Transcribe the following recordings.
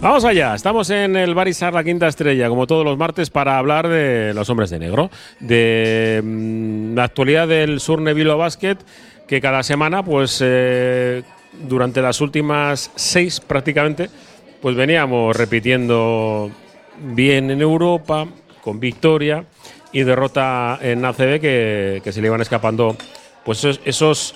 Vamos allá, estamos en el Barisar La Quinta Estrella, como todos los martes, para hablar de los hombres de negro, de mm, la actualidad del Sur Nevilo Basket, que cada semana, pues eh, durante las últimas seis prácticamente, pues veníamos repitiendo bien en Europa, con victoria y derrota en ACB que, que se le iban escapando pues esos, esos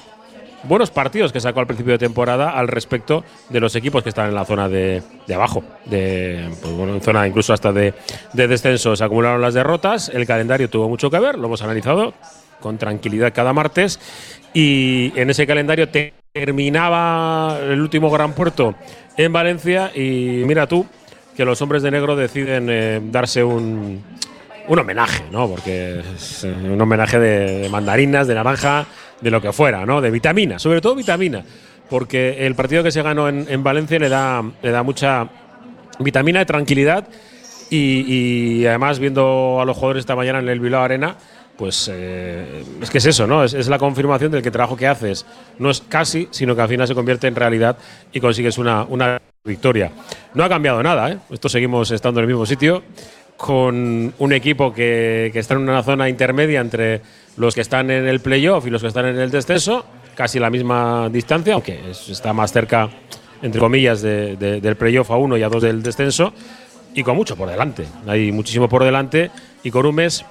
buenos partidos que sacó al principio de temporada al respecto de los equipos que están en la zona de, de abajo, de, pues bueno, en zona incluso hasta de, de descenso. Se acumularon las derrotas, el calendario tuvo mucho que ver, lo hemos analizado con tranquilidad cada martes y en ese calendario terminaba el último gran puerto en Valencia y mira tú que los hombres de negro deciden eh, darse un, un homenaje, ¿no? Porque es eh, un homenaje de, mandarinas, de naranja, de lo que fuera, ¿no? De vitamina, sobre todo vitamina, porque el partido que se ganó en, en Valencia le da, le da mucha vitamina de tranquilidad y, además viendo a los jugadores esta mañana en el Bilbao Arena, pues eh, es que es eso, ¿no? Es, la confirmación del que trabajo que haces no es casi, sino que al final se convierte en realidad y consigues una, una victoria. No ha cambiado nada, ¿eh? Esto seguimos estando en el mismo sitio con un equipo que, que, está en una zona intermedia entre los que están en el playoff y los que están en el descenso, casi la misma distancia, aunque es, está más cerca, entre comillas, de, de, del playoff a uno y a dos del descenso, y con mucho por delante. Hay muchísimo por delante y con un mes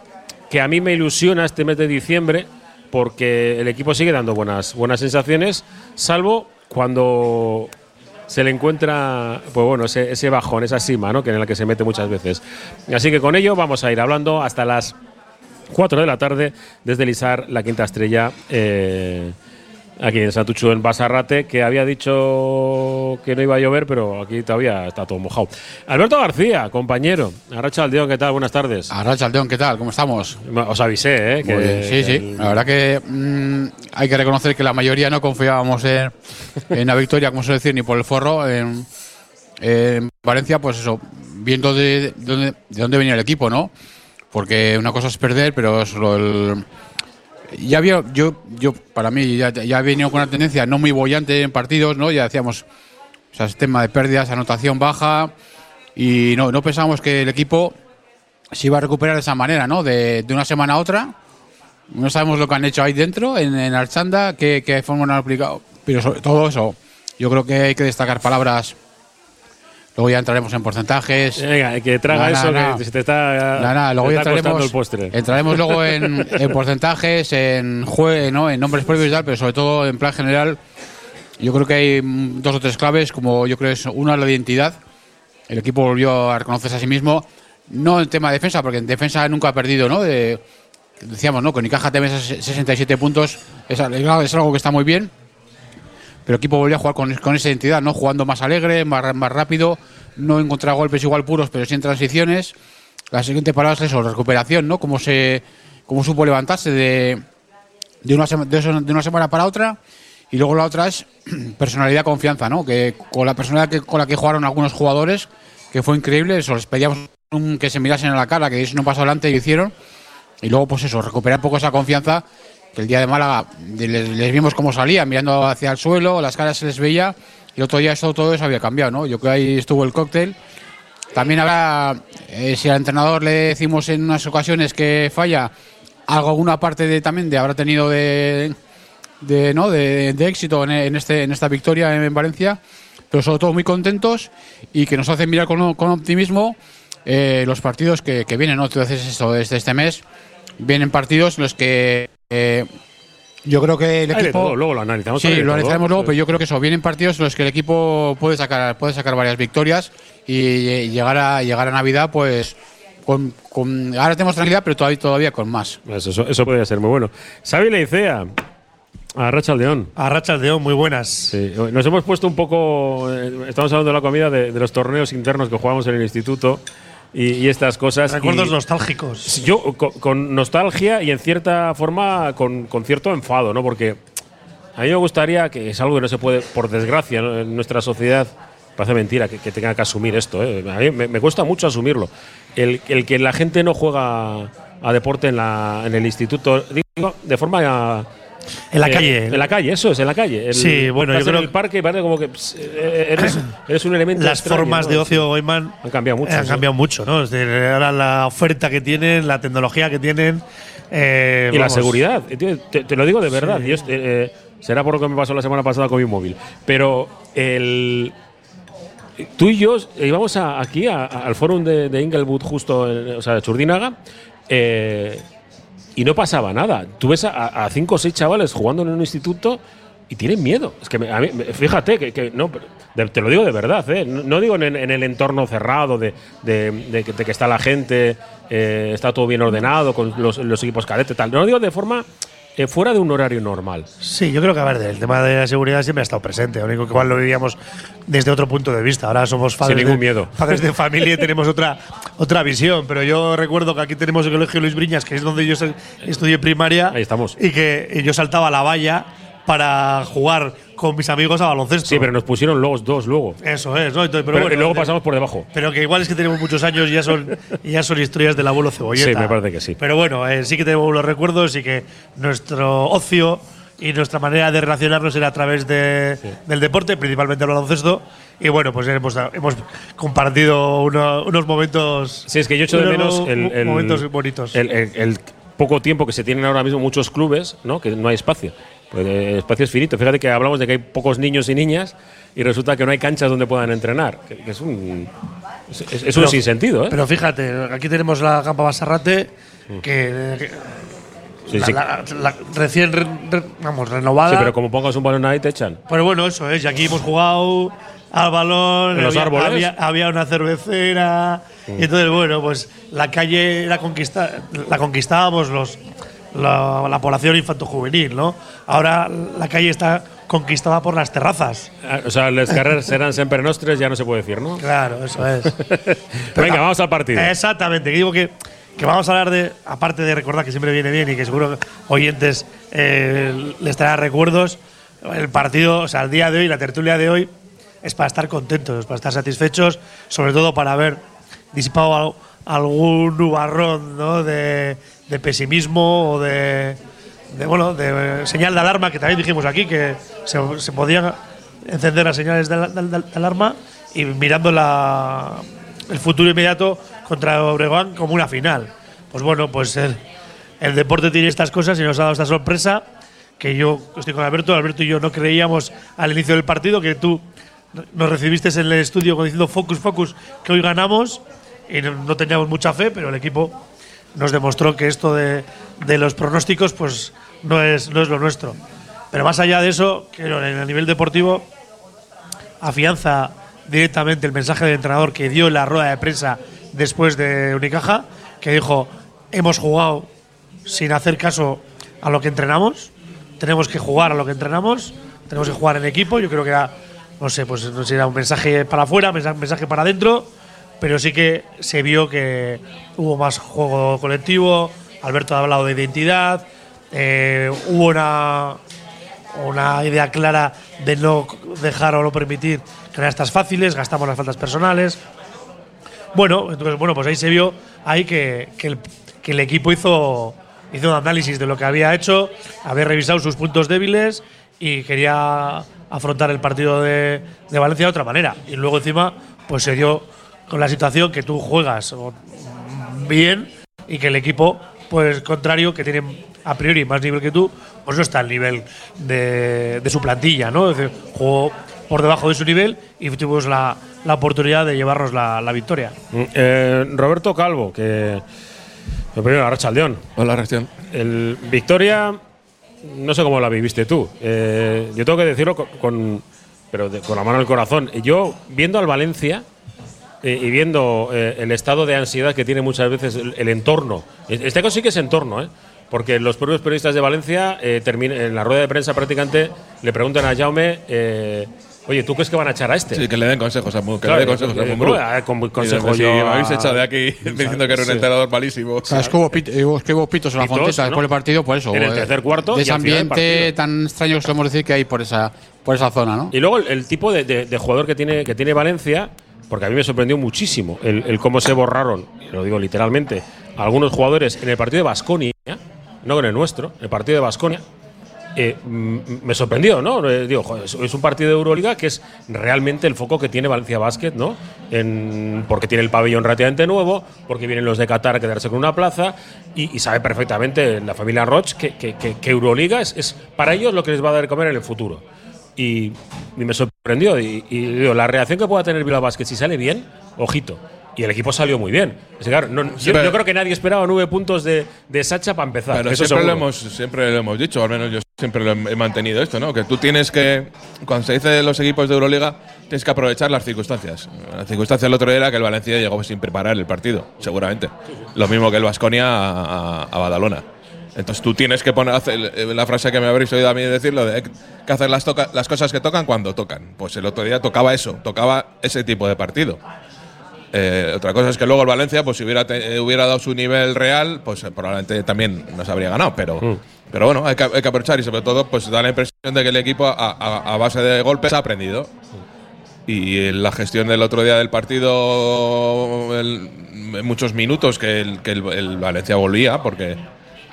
que a mí me ilusiona este mes de diciembre porque el equipo sigue dando buenas, buenas sensaciones, salvo cuando se le encuentra pues bueno, ese, ese, bajón, esa cima, ¿no? que en la que se mete muchas veces. Así que con ello vamos a ir hablando hasta las 4 de la tarde desde Lizar, la quinta estrella. Eh, aquí en Santucho, en Basarrate, que había dicho que no iba a llover, pero aquí todavía está todo mojado. Alberto García, compañero. Arracha Aldeón, ¿qué tal? Buenas tardes. Arracha Aldeón, ¿qué tal? ¿Cómo estamos? Os avisé, ¿eh? Que, sí, sí. El... La verdad que mmm, hay que reconocer que la mayoría no confiábamos en, en la victoria, como se decir, ni por el forro. En, en Valencia, pues eso, viendo de, de, dónde, de dónde venía el equipo, ¿no? Porque una cosa es perder, pero es lo, el, ya había, yo, yo para mí ya, ya he venido con una tendencia no muy bollante en partidos, ¿no? Ya decíamos, o sea, de pérdidas, anotación baja, y no, no pensábamos que el equipo se iba a recuperar de esa manera, ¿no? De, de una semana a otra. No sabemos lo que han hecho ahí dentro, en, en Archanda, qué, qué forma han aplicado, pero sobre todo eso, yo creo que hay que destacar palabras Luego ya entraremos en porcentajes. Venga, que traga eso, que se te está, no, no, luego te está entraremos, el postre. entraremos luego en, en porcentajes, en jue, ¿no? en nombres propios y tal, pero sobre todo en plan general. Yo creo que hay dos o tres claves, como yo creo es una la identidad. El equipo volvió a reconocerse a sí mismo, no en tema de defensa, porque en defensa nunca ha perdido, ¿no? De, decíamos, ¿no? Con Icaja TV 67 puntos, es, es algo que está muy bien pero el equipo volvió a jugar con, con, esa identidad, ¿no? Jugando más alegre, más, más rápido, no encontrar golpes igual puros, pero sí en transiciones. La siguiente palabra es eso, recuperación, ¿no? Cómo se cómo supo levantarse de, de, una, de, una semana para otra. Y luego la otra es personalidad, confianza, ¿no? Que con la personalidad que, con la que jugaron algunos jugadores, que fue increíble, eso, les pedíamos un, que se mirasen a la cara, que eso no pasó adelante y lo hicieron. Y luego, pues eso, recuperar un poco esa confianza que el día de Málaga les, vimos cómo salían, mirando hacia el suelo, las caras se les veía, y el otro día esto, todo eso había cambiado, ¿no? Yo creo que ahí estuvo el cóctel. También habrá, eh, si al entrenador le decimos en unas ocasiones que falla, algo, alguna parte de, también de habrá tenido de, ¿no? de, éxito en, este, en esta victoria en, en, Valencia, pero sobre todo muy contentos y que nos hacen mirar con, optimismo eh, los partidos que, que vienen, ¿no? Entonces, esto, desde este mes vienen partidos en los que eh, yo creo que el equipo. Todo, luego lo analizamos. Sí, lo analizaremos luego, pero yo creo que eso. Vienen partidos en los que el equipo puede sacar, puede sacar varias victorias y, llegar, a, llegar a Navidad, pues. Con, con, ahora tenemos tranquilidad, pero todavía, todavía con más. Eso, eso, eso podría ser muy bueno. Xavi Leicea. A Racha Aldeón. A Racha Aldeón, muy buenas. Sí. Nos hemos puesto un poco. Eh, estamos hablando de la comida, de, de los torneos internos que jugamos en el instituto y, y estas cosas. Recuerdos y, nostálgicos. Yo, con, con, nostalgia y en cierta forma con, con, cierto enfado, ¿no? Porque a mí me gustaría, que es algo que no se puede, por desgracia, ¿no? en nuestra sociedad, parece mentira que, que, tenga que asumir esto, ¿eh? A mí me, me, cuesta mucho asumirlo. El, el, que la gente no juega a deporte en, la, en el instituto, digo, de forma En la Eh, calle. En la calle, eso es, en la calle. El- Sí, bueno, yo estás en creo el parque parece como que pss, eh, eres, eres un elemento. Las extraño, formas ¿no? de ocio, Goiman, Han cambiado mucho, Han sí. cambiado mucho, ¿no? Ahora la oferta que tienen, la tecnología que tienen. eh, Y la seguridad. Eh, Te, te lo digo de verdad. Eh, eh, será por lo que me pasó la semana pasada con mi móvil. Pero el. Tú y yo íbamos a- aquí a- a- al fórum de, de Inglewood, justo, en- o sea, de Churdínaga, eh, y no pasaba nada. Tú ves a, cinco o seis chavales jugando en un instituto y tienen miedo. Es que me- a mí- fíjate que, no, te lo digo de verdad, ¿eh? no, digo en, el entorno cerrado de, de- que- está la gente, eh, está todo bien ordenado con los, los equipos cadetes, tal. No lo digo de forma eh, fuera de un horario normal. Sí, yo creo que, a ver, el tema de la seguridad siempre ha estado presente. Lo único que igual lo vivíamos desde otro punto de vista. Ahora somos padres, ningún de, miedo. padres de familia y tenemos otra, otra visión. Pero yo recuerdo que aquí tenemos el colegio Luis Briñas, que es donde yo estudié primaria. Ahí estamos. Y que y yo saltaba a la valla para jugar con mis amigos a baloncesto. Sí, pero nos pusieron los dos luego. Eso es, ¿no? Entonces, pero Pero, bueno, y luego pasamos por debajo. Pero que igual es que tenemos muchos años y ya son, ya son historias del abuelo cebolleta. Sí, me parece que sí. Pero bueno, eh, sí que tenemos los recuerdos y que nuestro ocio y nuestra manera de relacionarnos era a través de- del deporte, principalmente el baloncesto. Y bueno, pues hemos, hemos compartido uno- unos momentos. Sí, es que yo echo de menos el, el- momentos bonitos. el- el poco tiempo que se tienen ahora mismo muchos clubes, ¿no? Que no hay espacio. Pues, eh, espacio es finito. Fíjate que hablamos de que hay pocos niños y niñas y resulta que no hay canchas donde puedan entrenar. Que, que es un es, un sinsentido, ¿eh? Pero fíjate, aquí tenemos la Campa Basarrate, que, que- Mm. Sí, la- sí. la- la- recién re- re- vamos, renovada. Sí, pero como pongas un balón ahí te echan. Pero bueno, eso es. Y aquí hemos jugado al balón. En los había, árboles. Había, había una cervecera. Y entonces, bueno, pues la calle la, conquista, la conquistábamos los, la, la población infanto-juvenil, ¿no? Ahora la calle está conquistada por las terrazas. Ah, O sea, las carreras serán siempre nostres, ya no se puede decir, ¿no? Claro, eso es. Venga, vamos al partido. Exactamente, que digo que, que vamos a hablar de, aparte de recordar que siempre viene bien y que seguro oyentes eh, les traerá recuerdos, el partido, o sea, el día de hoy, la tertulia de hoy, es para estar contentos, para estar satisfechos, sobre todo para haber disipado al- algún nubarrón ¿no? de, de pesimismo o de, bueno, de señal de alarma, que también dijimos aquí que se, se podían encender las señales de, al- de- de alarma y mirando la, el futuro inmediato contra Obregón como una final. Pues bueno, pues el, el deporte tiene estas cosas y nos ha dado esta sorpresa que yo estoy con Alberto, Alberto y yo no creíamos al inicio del partido que tú nos recibiste en el estudio diciendo focus, focus, que hoy ganamos y no teníamos mucha fe, pero el equipo nos demostró que esto de, de los pronósticos pues no es, no es lo nuestro. Pero más allá de eso, que en el nivel deportivo afianza directamente el mensaje del entrenador que dio en la rueda de prensa después de Unicaja, que dijo, hemos jugado sin hacer caso a lo que entrenamos, tenemos que jugar a lo que entrenamos, tenemos que jugar en equipo, yo creo que no sé, pues no sé era un mensaje para afuera, mensaje, mensaje para adentro, pero sí que se vio que hubo más juego colectivo, Alberto ha hablado de identidad, eh, hubo una, una idea clara de no dejar o no permitir canastas fáciles, gastamos las faltas personales. Bueno, entonces, bueno, pues ahí se vio ahí que, que el, que el equipo hizo, hizo un análisis de lo que había hecho, había revisado sus puntos débiles y quería afrontar el partido de, de Valencia de otra manera. Y luego encima, pues se dio con la situación que tú juegas bien y que el equipo, pues contrario, que tiene a priori más nivel que tú, pues no está al nivel de, de su plantilla, ¿no? Es decir, jugó por debajo de su nivel y tuvimos la, la oportunidad de llevarnos la, la victoria. Mm, eh, Roberto Calvo, que. Lo primero, Arrachaldeón. Hola, reacción. El Victoria, no sé cómo la viviste tú. Eh, yo tengo que decirlo con, con- pero de- con la mano en el corazón. Yo, viendo al Valencia eh, y viendo eh, el estado de ansiedad que tiene muchas veces el, el entorno, este caso sí que es entorno, ¿eh? porque los propios periodistas de Valencia, eh, en la rueda de prensa prácticamente, le preguntan a Jaume, eh, oye, ¿tú crees que van a echar a este? Sí, que le den consejos a Mu, que Claro, le den consejos a Mumbrú. ¿cómo, eh, con- Y consejo desde, yo a- me habéis echado de aquí diciendo que era un Sí. entrenador malísimo. O sea, es que hubo, pit- es que hubo pitos en la fonteta ¿no? después del partido, por eso. En el tercer cuarto De ese ambiente partido. tan extraño que solemos decir que hay por esa, por esa zona, ¿no? Y luego el, el tipo de, de- de jugador que tiene, que tiene Valencia, porque a mí me sorprendió muchísimo el, cómo se borraron, lo digo literalmente, algunos jugadores en el partido de Basconia, no en el nuestro, en el partido de Basconia, eh, mm, me sorprendió, ¿no? Eh, digo, es- un partido de Euroliga que es realmente el foco que tiene Valencia Basket, ¿no? Porque tiene el pabellón relativamente nuevo, porque vienen los de Qatar a quedarse con una plaza y, y sabe perfectamente la familia Roch que Euroliga es, es para ellos lo que les va a dar de comer en el futuro. Y, y me sorprendió. Y, y digo, la reacción que pueda tener Bilbao Basket si sale bien, ojito. Y el equipo salió muy bien. Claro, no- yo, creo que nadie esperaba nueve puntos de, de Sacha para empezar. Pero eso siempre lo, hemos, siempre lo hemos dicho, al menos yo siempre lo he he mantenido esto, ¿no? Que tú tienes que, cuando se dice de los equipos de Euroliga, tienes que aprovechar las circunstancias. La circunstancia del otro día era que el Valencia llegó sin preparar el partido, seguramente. Lo mismo que el Vasconia a, a- a Badalona. Entonces tú tienes que poner la frase que me habréis oído a mí decirlo de que hacer las, toca- las cosas que tocan cuando tocan. Pues el otro día tocaba eso, tocaba ese tipo de partido. Eh, otra cosa es que luego el Valencia, pues si hubiera, te- eh, hubiera dado su nivel real, pues eh, probablemente también nos habría ganado. Pero, pero bueno, hay que, hay que aprovechar y sobre todo, pues da la impresión de que el equipo a, a- a base de golpes ha aprendido. Y la gestión del otro día del partido, el- en muchos minutos que el, que el, el Valencia volvía, porque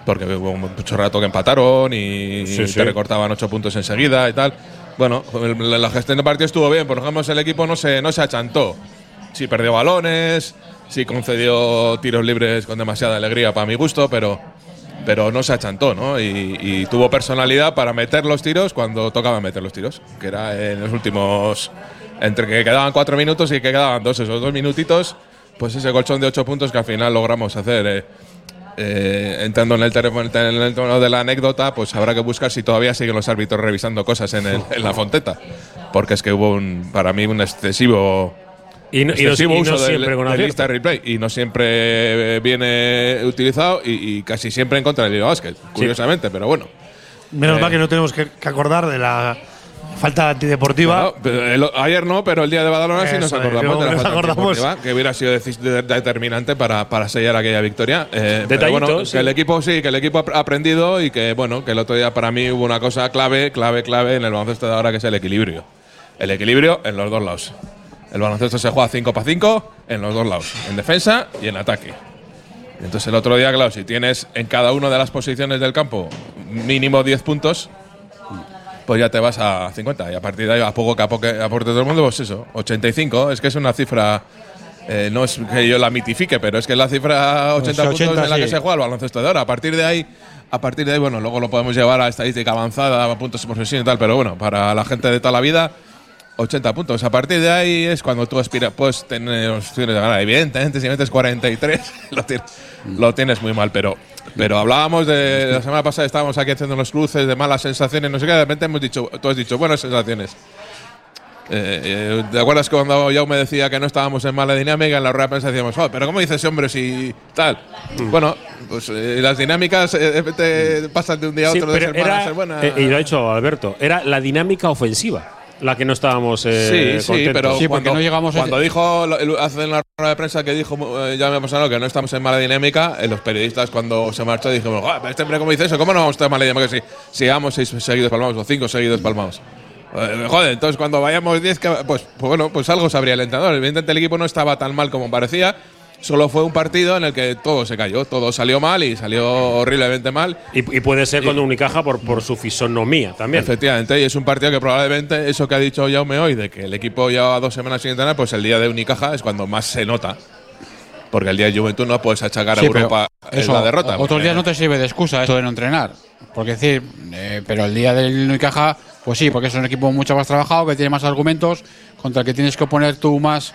porque hubo mucho rato que empataron y, Sí, y sí. te recortaban ocho puntos enseguida y tal. Bueno, la, gestión del partido estuvo bien, por ejemplo, el equipo no se, no se achantó. Sí perdió balones, sí concedió tiros libres con demasiada alegría para mi gusto, pero, pero no se achantó, ¿no? Y, y tuvo personalidad para meter los tiros cuando tocaba meter los tiros, que era en los últimos. Entre que quedaban cuatro minutos y que quedaban dos, esos dos minutitos, pues ese colchón de ocho puntos que al final logramos hacer. eh. Eh, entrando en el, terreno, en el tono de la anécdota, pues habrá que buscar si todavía siguen los árbitros revisando cosas en, el- en la fonteta. Porque es que hubo un, para mí un excesivo Y no, y no- y no del, siempre con del lista replay y no siempre eh, viene utilizado y, y casi siempre en contra del Liga Basket, curiosamente, pero bueno. Menos Eh. mal que no tenemos que, que acordar de la falta antideportiva. El- ayer no, pero el día de Badalona sí nos acordamos de la falta acordamos. antideportiva, que hubiera sido determinante para, para sellar aquella victoria. Eh, pero Detallito, bueno, sí. que el equipo sí, que el equipo ha aprendido y que bueno, que el otro día para mí hubo una cosa clave, clave, clave en el baloncesto de ahora que es el equilibrio. El equilibrio en los dos lados. El baloncesto se juega 5 para 5 en los dos lados, en defensa y en ataque. Entonces el otro día, claro, si tienes en cada una de las posiciones del campo mínimo 10 puntos, pues ya te vas a 50. Y a partir de ahí, a poco que aporte todo el mundo, pues eso, 85. Es que es una cifra, eh, no es que yo la mitifique, pero es que es la cifra 80 puntos 80, en la que sí. se juega el baloncesto de ahora. A partir de ahí, a partir de ahí, bueno, luego lo podemos llevar a estadística avanzada, a puntos por sesión y tal, pero bueno, para la gente de toda la vida, 80 puntos. A partir de ahí es cuando tú aspiras, puedes tener opciones de ganar. Evidentemente, si metes 43, lo tienes, lo tienes muy mal, pero. Pero hablábamos de la semana pasada, estábamos aquí haciendo los cruces de malas sensaciones, no sé qué, de repente hemos dicho, tú has dicho buenas sensaciones. Eh, eh, ¿Te acuerdas que cuando yo me decía que no estábamos en mala dinámica, en la rueda de prensa decíamos, "Oh, pero ¿cómo dice ese hombre si tal? Bueno, pues eh, las dinámicas eh, de repente pasan de un día a Sí, otro de pero ser malas a ser buenas. eh, y lo ha dicho Alberto, era la dinámica ofensiva la que no estábamos eh, sí, sí, contentos. pero Sí, porque cuando, no llegamos a- cuando dijo hace en la rueda de prensa que dijo eh, ya me ha pasado que no estamos en mala dinámica, eh, los periodistas cuando se marchó dijimos, "Ah, pero este hombre cómo dice eso, ¿cómo no vamos a estar en mala dinámica si si llevamos seis seguidos palmados o cinco seguidos palmados? Eh, joder, entonces cuando vayamos 10, que- pues, pues bueno, pues algo sabría el entrenador. Evidentemente el equipo no estaba tan mal como parecía. Solo fue un partido en el que todo se cayó, todo salió mal y salió horriblemente mal. Y, y puede ser con Unicaja por, por su fisonomía también. Efectivamente, y es un partido que probablemente eso que ha dicho Jaume hoy, de que el equipo lleva dos semanas sin entrenar, pues el día de Unicaja es cuando más se nota. Porque el día de Juventud no puedes achacar a Sí, Europa en eso, la derrota. Otros días no te sirve de excusa esto de no entrenar. Porque decir, eh, pero el día del Unicaja, pues sí, porque es un equipo mucho más trabajado, que tiene más argumentos, contra el que tienes que poner tú más,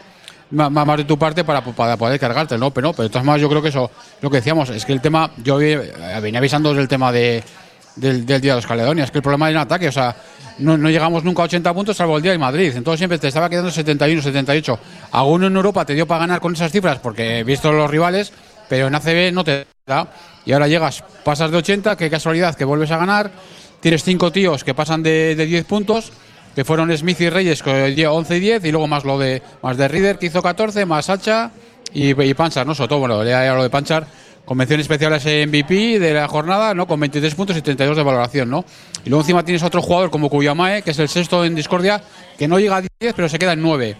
más, de tu parte para, para poder cargarte, ¿no? Pero, no, pero de todas maneras yo creo que eso, lo que decíamos, es que el tema, yo eh, venía avisando del tema de, del, del día de los Caledonias, que el problema era en ataque, o sea, no, no llegamos nunca a 80 puntos salvo el día de Madrid, entonces siempre te estaba quedando 71, 78. Alguno en Europa te dio para ganar con esas cifras porque he visto los rivales, pero en ACB no te da. Y ahora llegas, pasas de 80, qué casualidad que vuelves a ganar, tienes cinco tíos que pasan de, de 10 puntos, que fueron Smith y Reyes con el día 11 y 10, y luego más lo de más de Reader que hizo 14, más Hacha y, y Panchar, ¿no? Todo, bueno, ya lo de Panchar, convención especial ese MVP de la jornada, ¿no? Con 23 puntos y 32 de valoración, ¿no? Y luego encima tienes otro jugador como Kuyamae, que es el sexto en discordia, que no llega a 10, pero se queda en 9.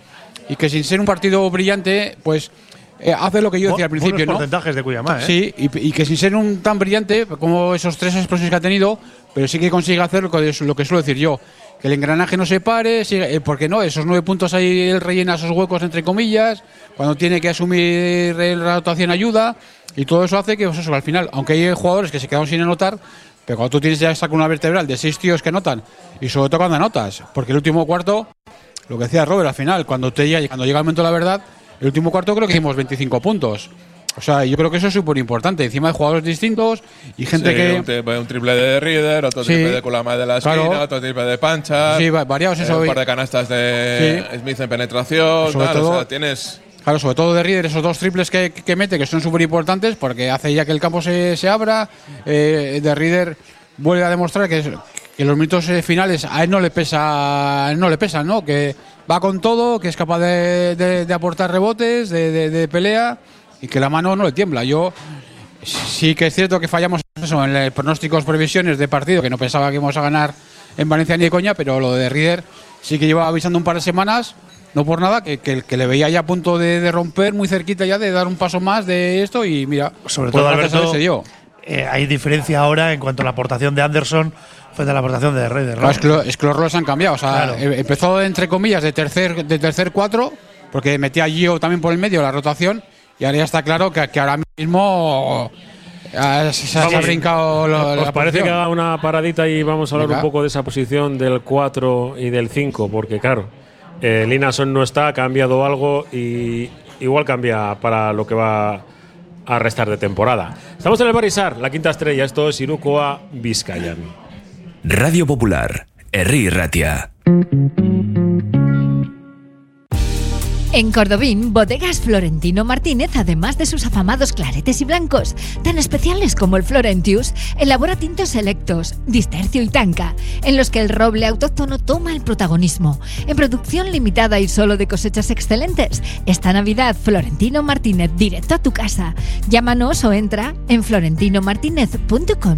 Y que sin ser un partido brillante, pues eh, hace lo que yo decía al principio, ¿no? porcentajes de Cuyamá, ¿eh? Sí, y, y que sin ser un tan brillante como esos tres explosiones que ha tenido, pero sí que consigue hacer lo que, lo que suelo decir yo. El engranaje no se pare, sigue- eh, porque no, esos nueve puntos ahí él rellena esos huecos entre comillas, cuando tiene que asumir la rotación ayuda, y todo eso hace que pues eso, al final, aunque hay jugadores que se quedan sin anotar, pero cuando tú tienes ya esta columna vertebral de seis tíos que anotan, y sobre todo cuando anotas, porque el último cuarto, lo que decía Robert al final, cuando, te cuando llega el momento de la verdad, el último cuarto creo que hicimos 25 puntos. O sea, yo creo que eso es súper importante. Encima de jugadores distintos y gente Sí, que. un, tri- un triple de Reader, otro Sí. triple de Kulama de la esquina, Claro. otro triple de Pancha. Sí, va- variados, eso. Un par de canastas de Smith en penetración. Sobre tal, o sea, tienes. Claro, sobre todo de Reader, esos dos triples que, que mete, que son súper importantes, porque hace ya que el campo se, se abra. Eh, de Reader vuelve a demostrar que, es- que los minutos eh, finales a él no le pesa, no le pesan, ¿no? Que va con todo, que es capaz de, de- de aportar rebotes, de, de- de pelea y que la mano no le tiembla. Yo sí que es cierto que fallamos eso en los pronósticos, previsiones de partido, que no pensaba que íbamos a ganar en Valencia ni de coña, pero lo de Reader sí que llevaba avisando un par de semanas, no por nada, que, que, que le veía ya a punto de, de romper, muy cerquita ya de dar un paso más de esto y mira, Sobre pues todo, Alberto, se dio. eh, hay diferencia ahora en cuanto a la aportación de Anderson frente a la aportación de Raider. Claro, es, que los roles han cambiado. O sea, Claro. eh, empezó entre comillas de tercer, de tercer cuatro, porque metía a Gio también por el medio la rotación, y ahora ya está claro que, que ahora mismo eh, se, se ha Vamos. brincado lo- ¿Os la parece que posición. haga una paradita y vamos a hablar Venga. un poco de esa posición del 4 y del 5? Porque, claro, eh, Linason no está, ha cambiado algo y igual cambia para lo que va a restar de temporada. Estamos en el Barisar, la quinta estrella. Esto es Irukoa Vizcayan. Radio Popular, Herri Ratia. En Cordobín, Bodegas Florentino Martínez, además de sus afamados claretes y blancos, tan especiales como el Florentius, elabora tintos selectos, distercio y tanca, en los que el roble autóctono toma el protagonismo. En producción limitada y solo de cosechas excelentes, esta Navidad Florentino Martínez directo a tu casa. Llámanos o entra en florentinomartinez.com.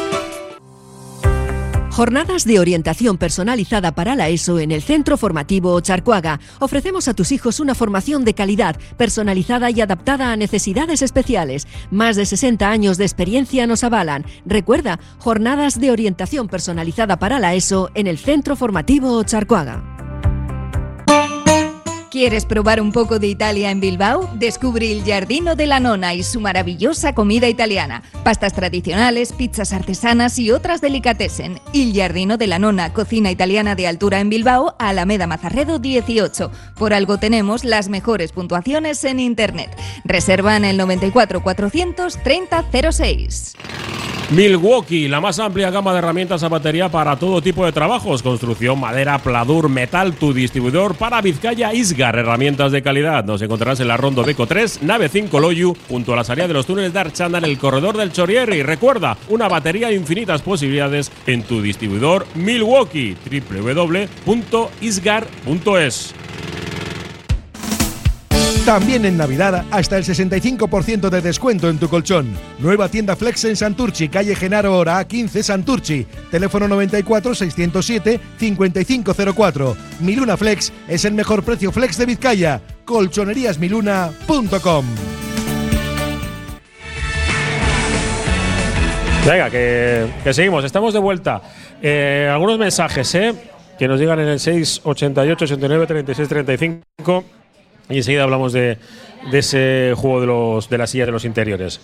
Jornadas de orientación personalizada para la ESO en el Centro Formativo Charcuaga. Ofrecemos a tus hijos una formación de calidad, personalizada y adaptada a necesidades especiales. Más de 60 años de experiencia nos avalan. Recuerda, jornadas de orientación personalizada para la ESO en el Centro Formativo Charcuaga. ¿Quieres probar un poco de Italia en Bilbao? Descubre el Giardino de la Nona y su maravillosa comida italiana. Pastas tradicionales, pizzas artesanas y otras delicatessen. Il Giardino de la Nona, cocina italiana de altura en Bilbao, Alameda Mazarredo 18. Por algo tenemos las mejores puntuaciones en internet. Reserva en el 94 430 06. Milwaukee, la más amplia gama de herramientas a batería para todo tipo de trabajos, construcción, madera, pladur, metal, tu distribuidor para Vizcaya Herramientas de calidad. Nos encontrarás en la Rondo Beco 3, nave 5 Loyu, junto a la salida de los túneles de Archanda en el corredor del Chorierri. Recuerda, una batería de infinitas posibilidades en tu distribuidor Milwaukee, www.isgar.es. También en Navidad, hasta el 65% de descuento en tu colchón. Nueva tienda Flex en Santurchi, calle Genaro Hora A15 Santurchi. Teléfono 94 607 5504. Miluna Flex es el mejor precio flex de Vizcaya. colchoneríasmiluna.com. Venga, que, que seguimos. Estamos de vuelta. Eh, algunos mensajes, ¿eh? Que nos llegan en el 688 89 36 35 y enseguida hablamos de, ese juego de, los, de la silla de los interiores.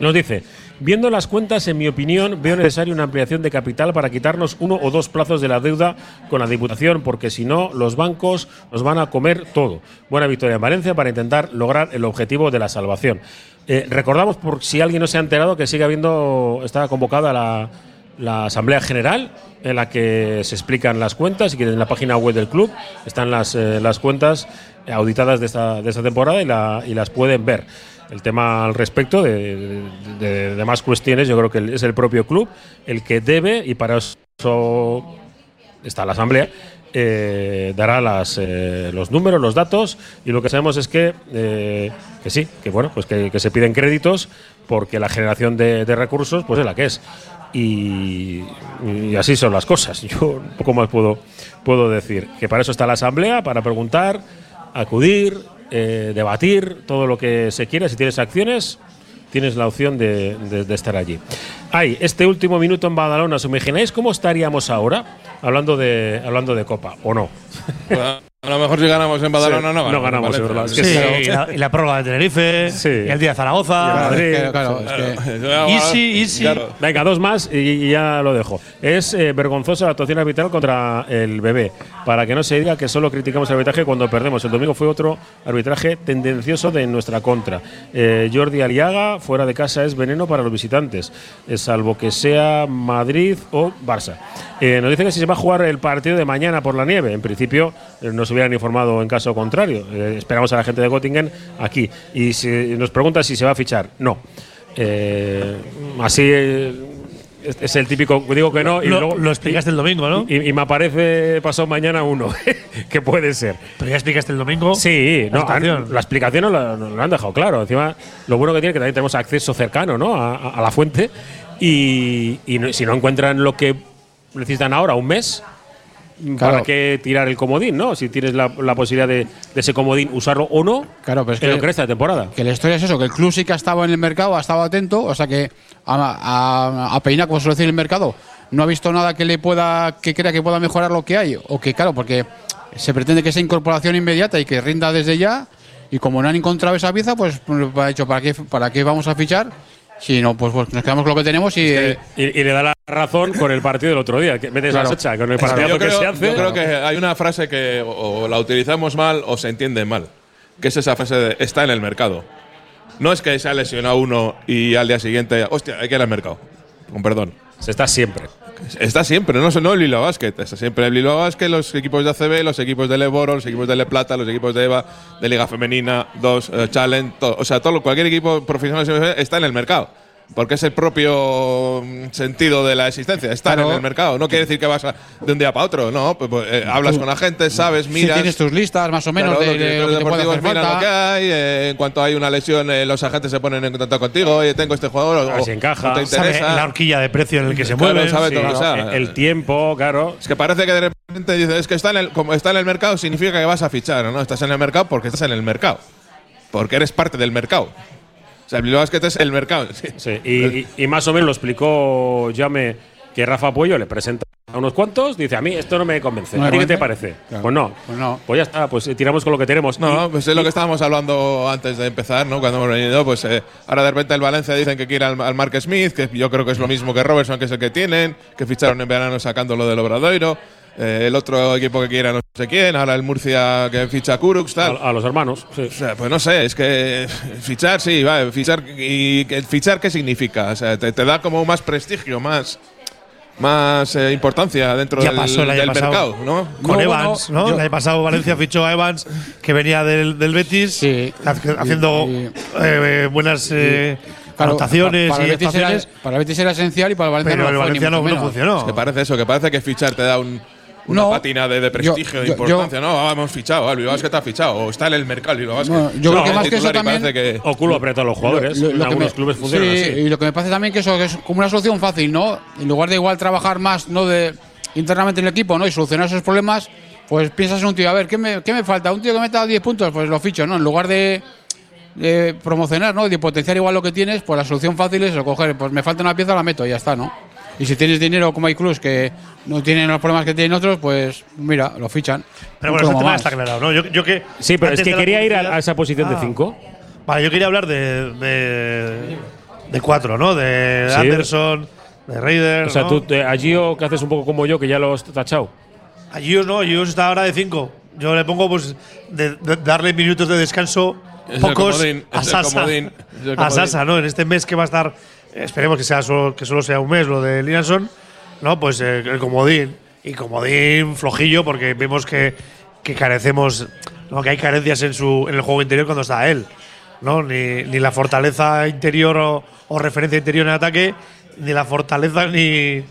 Nos dice, viendo las cuentas, en mi opinión, veo necesaria una ampliación de capital para quitarnos uno o dos plazos de la deuda con la Diputación, porque si no, los bancos nos van a comer todo. Buena victoria en Valencia para intentar lograr el objetivo de la salvación. Eh, recordamos, por si alguien no se ha enterado, que sigue habiendo, está convocada la, la Asamblea General en la que se explican las cuentas y que en la página web del club están las, eh, las cuentas auditadas de esta, de esta temporada y, la, y las pueden ver. El tema al respecto de, de, más cuestiones, yo creo que es el propio club el que debe, y para eso está la Asamblea, eh, dará las, eh, los números, los datos, y lo que sabemos es que, eh, que sí, que bueno, pues que, que se piden créditos porque la generación de, de recursos pues es la que es. Y, y así son las cosas. Yo poco más puedo, puedo decir que para eso está la Asamblea, para preguntar, acudir, eh, debatir todo lo que se quiera. Si tienes acciones, tienes la opción de, de- de estar allí. Hay este último minuto en Badalona. ¿Os imagináis cómo estaríamos ahora hablando de, hablando de Copa o no? A lo mejor si ganamos en Badalona Sí, no ganamos. no ganamos, Sí, y, la, y la prórroga de Tenerife, Sí. y el día de Zaragoza. Easy, easy. Claro. Venga, dos más y, y ya lo dejo. Es eh, vergonzosa la actuación arbitral contra el bebé. Para que no se diga que solo criticamos el arbitraje cuando perdemos. El domingo fue otro arbitraje tendencioso de nuestra contra. Eh, Jordi Aliaga, fuera de casa, es veneno para los visitantes, eh, salvo que sea Madrid o Barça. Eh, nos dice que si se va a jugar el partido de mañana por la nieve. En principio nos hubieran informado en caso contrario. Esperamos a la gente de Göttingen aquí. Y si nos pregunta si se va a fichar. No. Así es, es el típico, digo que no, y lo, luego lo explicaste el domingo, ¿no? y, y me aparece pasado mañana uno, que puede ser. Pero ya explicaste el domingo. Sí, la no, han- la explicación nos la, nos la han dejado claro. Encima, lo bueno que tiene es que también tenemos acceso cercano ¿no? a, a- a la fuente y, y no- si no encuentran lo que necesitan ahora, un mes, ¿para qué tirar el comodín? ¿no? Si tienes la, la posibilidad de, de ese comodín usarlo o no, Claro, pero es lo que- de temporada. Que la historia es eso, que el club sí que ha estado en el mercado, ha estado atento, o sea que a, a, a peinar, como suele decir el mercado, no ha visto nada que le pueda, que crea que pueda mejorar lo que hay. O que, claro, porque se pretende que sea incorporación inmediata y que rinda desde ya, y como no han encontrado esa pieza, pues pues, ha dicho, ¿para qué, ¿para qué vamos a fichar? Si no, pues, pues nos quedamos con lo que tenemos y. Y, y le da la razón con el partido del otro día. Que metes Claro. la socha con el partidazo yo, que creo, se hace. yo creo que hay una frase que o, o la utilizamos mal o se entiende mal, que es esa frase de está en el mercado. No es que se ha lesionado uno y al día siguiente, hostia, hay que ir al mercado. Con perdón. Se está siempre. Está siempre, no, no el Bilbao Basket, está siempre el Bilbao Basket, los equipos de ACB, los equipos de Leboro, los equipos de Le Plata, los equipos de EVA, de Liga Femenina, dos, eh, Challenge, todo, o sea, todo, cualquier equipo profesional está en el mercado. Porque es el propio mm, sentido de la existencia, estar Claro. en el mercado. No quiere decir que vas a- de un día para otro, no. pues, pues, eh, hablas con la gente, sabes, miras. tienes tus listas más o menos Claro, de, los de lo que te puede deportivos hacer miran lo que hay. eh, en cuanto hay una lesión, eh, los agentes se ponen en contacto contigo. Oye, tengo este jugador. O- si encaja. no te Sabe interesa. la horquilla de precio en el que se Claro, mueve. sabe sí. todo, o sea, el, el tiempo, claro. Es que parece que de repente dices, es que está en el, como está en el mercado, significa que vas a fichar, ¿no? Estás en el mercado porque estás en el mercado. Porque eres parte del mercado. Sea, el Bilbao Basket es el mercado. sí. Sí, y, y- y más o menos lo explicó Llame que Rafa Puello le presenta a unos cuantos, dice, a mí esto no me convence. ¿No ¿A ti qué te parece? Claro. Pues no. Pues no. Pues ya está, pues eh, tiramos con lo que tenemos. No, Y- pues es lo que estábamos hablando antes de empezar, ¿no? Cuando hemos venido, pues eh, ahora de repente el Valencia dicen que quiere al, al Mark Smith, que yo creo que es lo mismo que Robertson, que es el que tienen, que ficharon en verano sacándolo del Obradoiro. Eh, el otro equipo que quiera no sé quién, ahora el Murcia que ficha a Kurux, tal. a, a los hermanos. sí. O sea, pues no sé, es que fichar, sí, va, fichar. ¿Y fichar qué significa? O sea, te, te da como más prestigio, más, más eh, importancia dentro Ya del, pasó mercado, ¿no? Con No, Evans, no, ¿no? El año pasado Valencia fichó a Evans, que venía del, del Betis, Sí. haciendo Y- eh, buenas eh, Claro, anotaciones pa- para y el Betis era- para el Betis era esencial y para el Valencia pero no el Valencia no, funcionó. Es que parece eso, que parece que fichar te da un, una No, pátina de, de prestigio, de yo- importancia. no, ah, hemos fichado, el Bilbao Basket ha fichado, o está en el mercado el Bilbao Basket. Bueno, yo creo que más que eso titular y también- parece que- O culo aprieta a los jugadores. Lo- lo en que algunos me- clubes funcionan sí, así. Y lo que me parece también que eso que es como una solución fácil, ¿no? En lugar de igual trabajar más, ¿no? De internamente en el equipo, ¿no? Y solucionar esos problemas, pues piensas en un tío, a ver, ¿qué me, qué me falta? Un tío que meta 10 puntos, pues lo ficho, ¿no? En lugar de, de promocionar, ¿no? De potenciar igual lo que tienes, pues la solución fácil es lo coger, pues me falta una pieza, la meto y ya está, ¿no? Y si tienes dinero como hay clubs que no tienen los problemas que tienen otros, pues mira, lo fichan. Pero bueno, ese tema más. está aclarado, ¿no? Yo, yo que Sí, pero es que quería ir a, esa posición de Ah. 5. Vale, yo quería hablar de, de, de cuatro, ¿no? De Sí. Anderson, de Raider. O sea, ¿no? tú, te- a Gio, que haces un poco como yo, que ya lo has tachado. A Gios no, Gios está ahora de 5. Yo le pongo, pues, de, de darle minutos de descanso Es el pocos comodín, a Sasa. comodín, A. Sasa, ¿no? En este mes que va a estar, esperemos que, sea solo, que solo sea un mes lo de Linason, ¿no? Pues eh, el comodín. Y comodín flojillo porque vemos que, que carecemos, ¿no? que hay carencias en, su, en el juego interior cuando está él. ¿no? Ni, ni la fortaleza interior o, o referencia interior en ataque, ni la fortaleza ni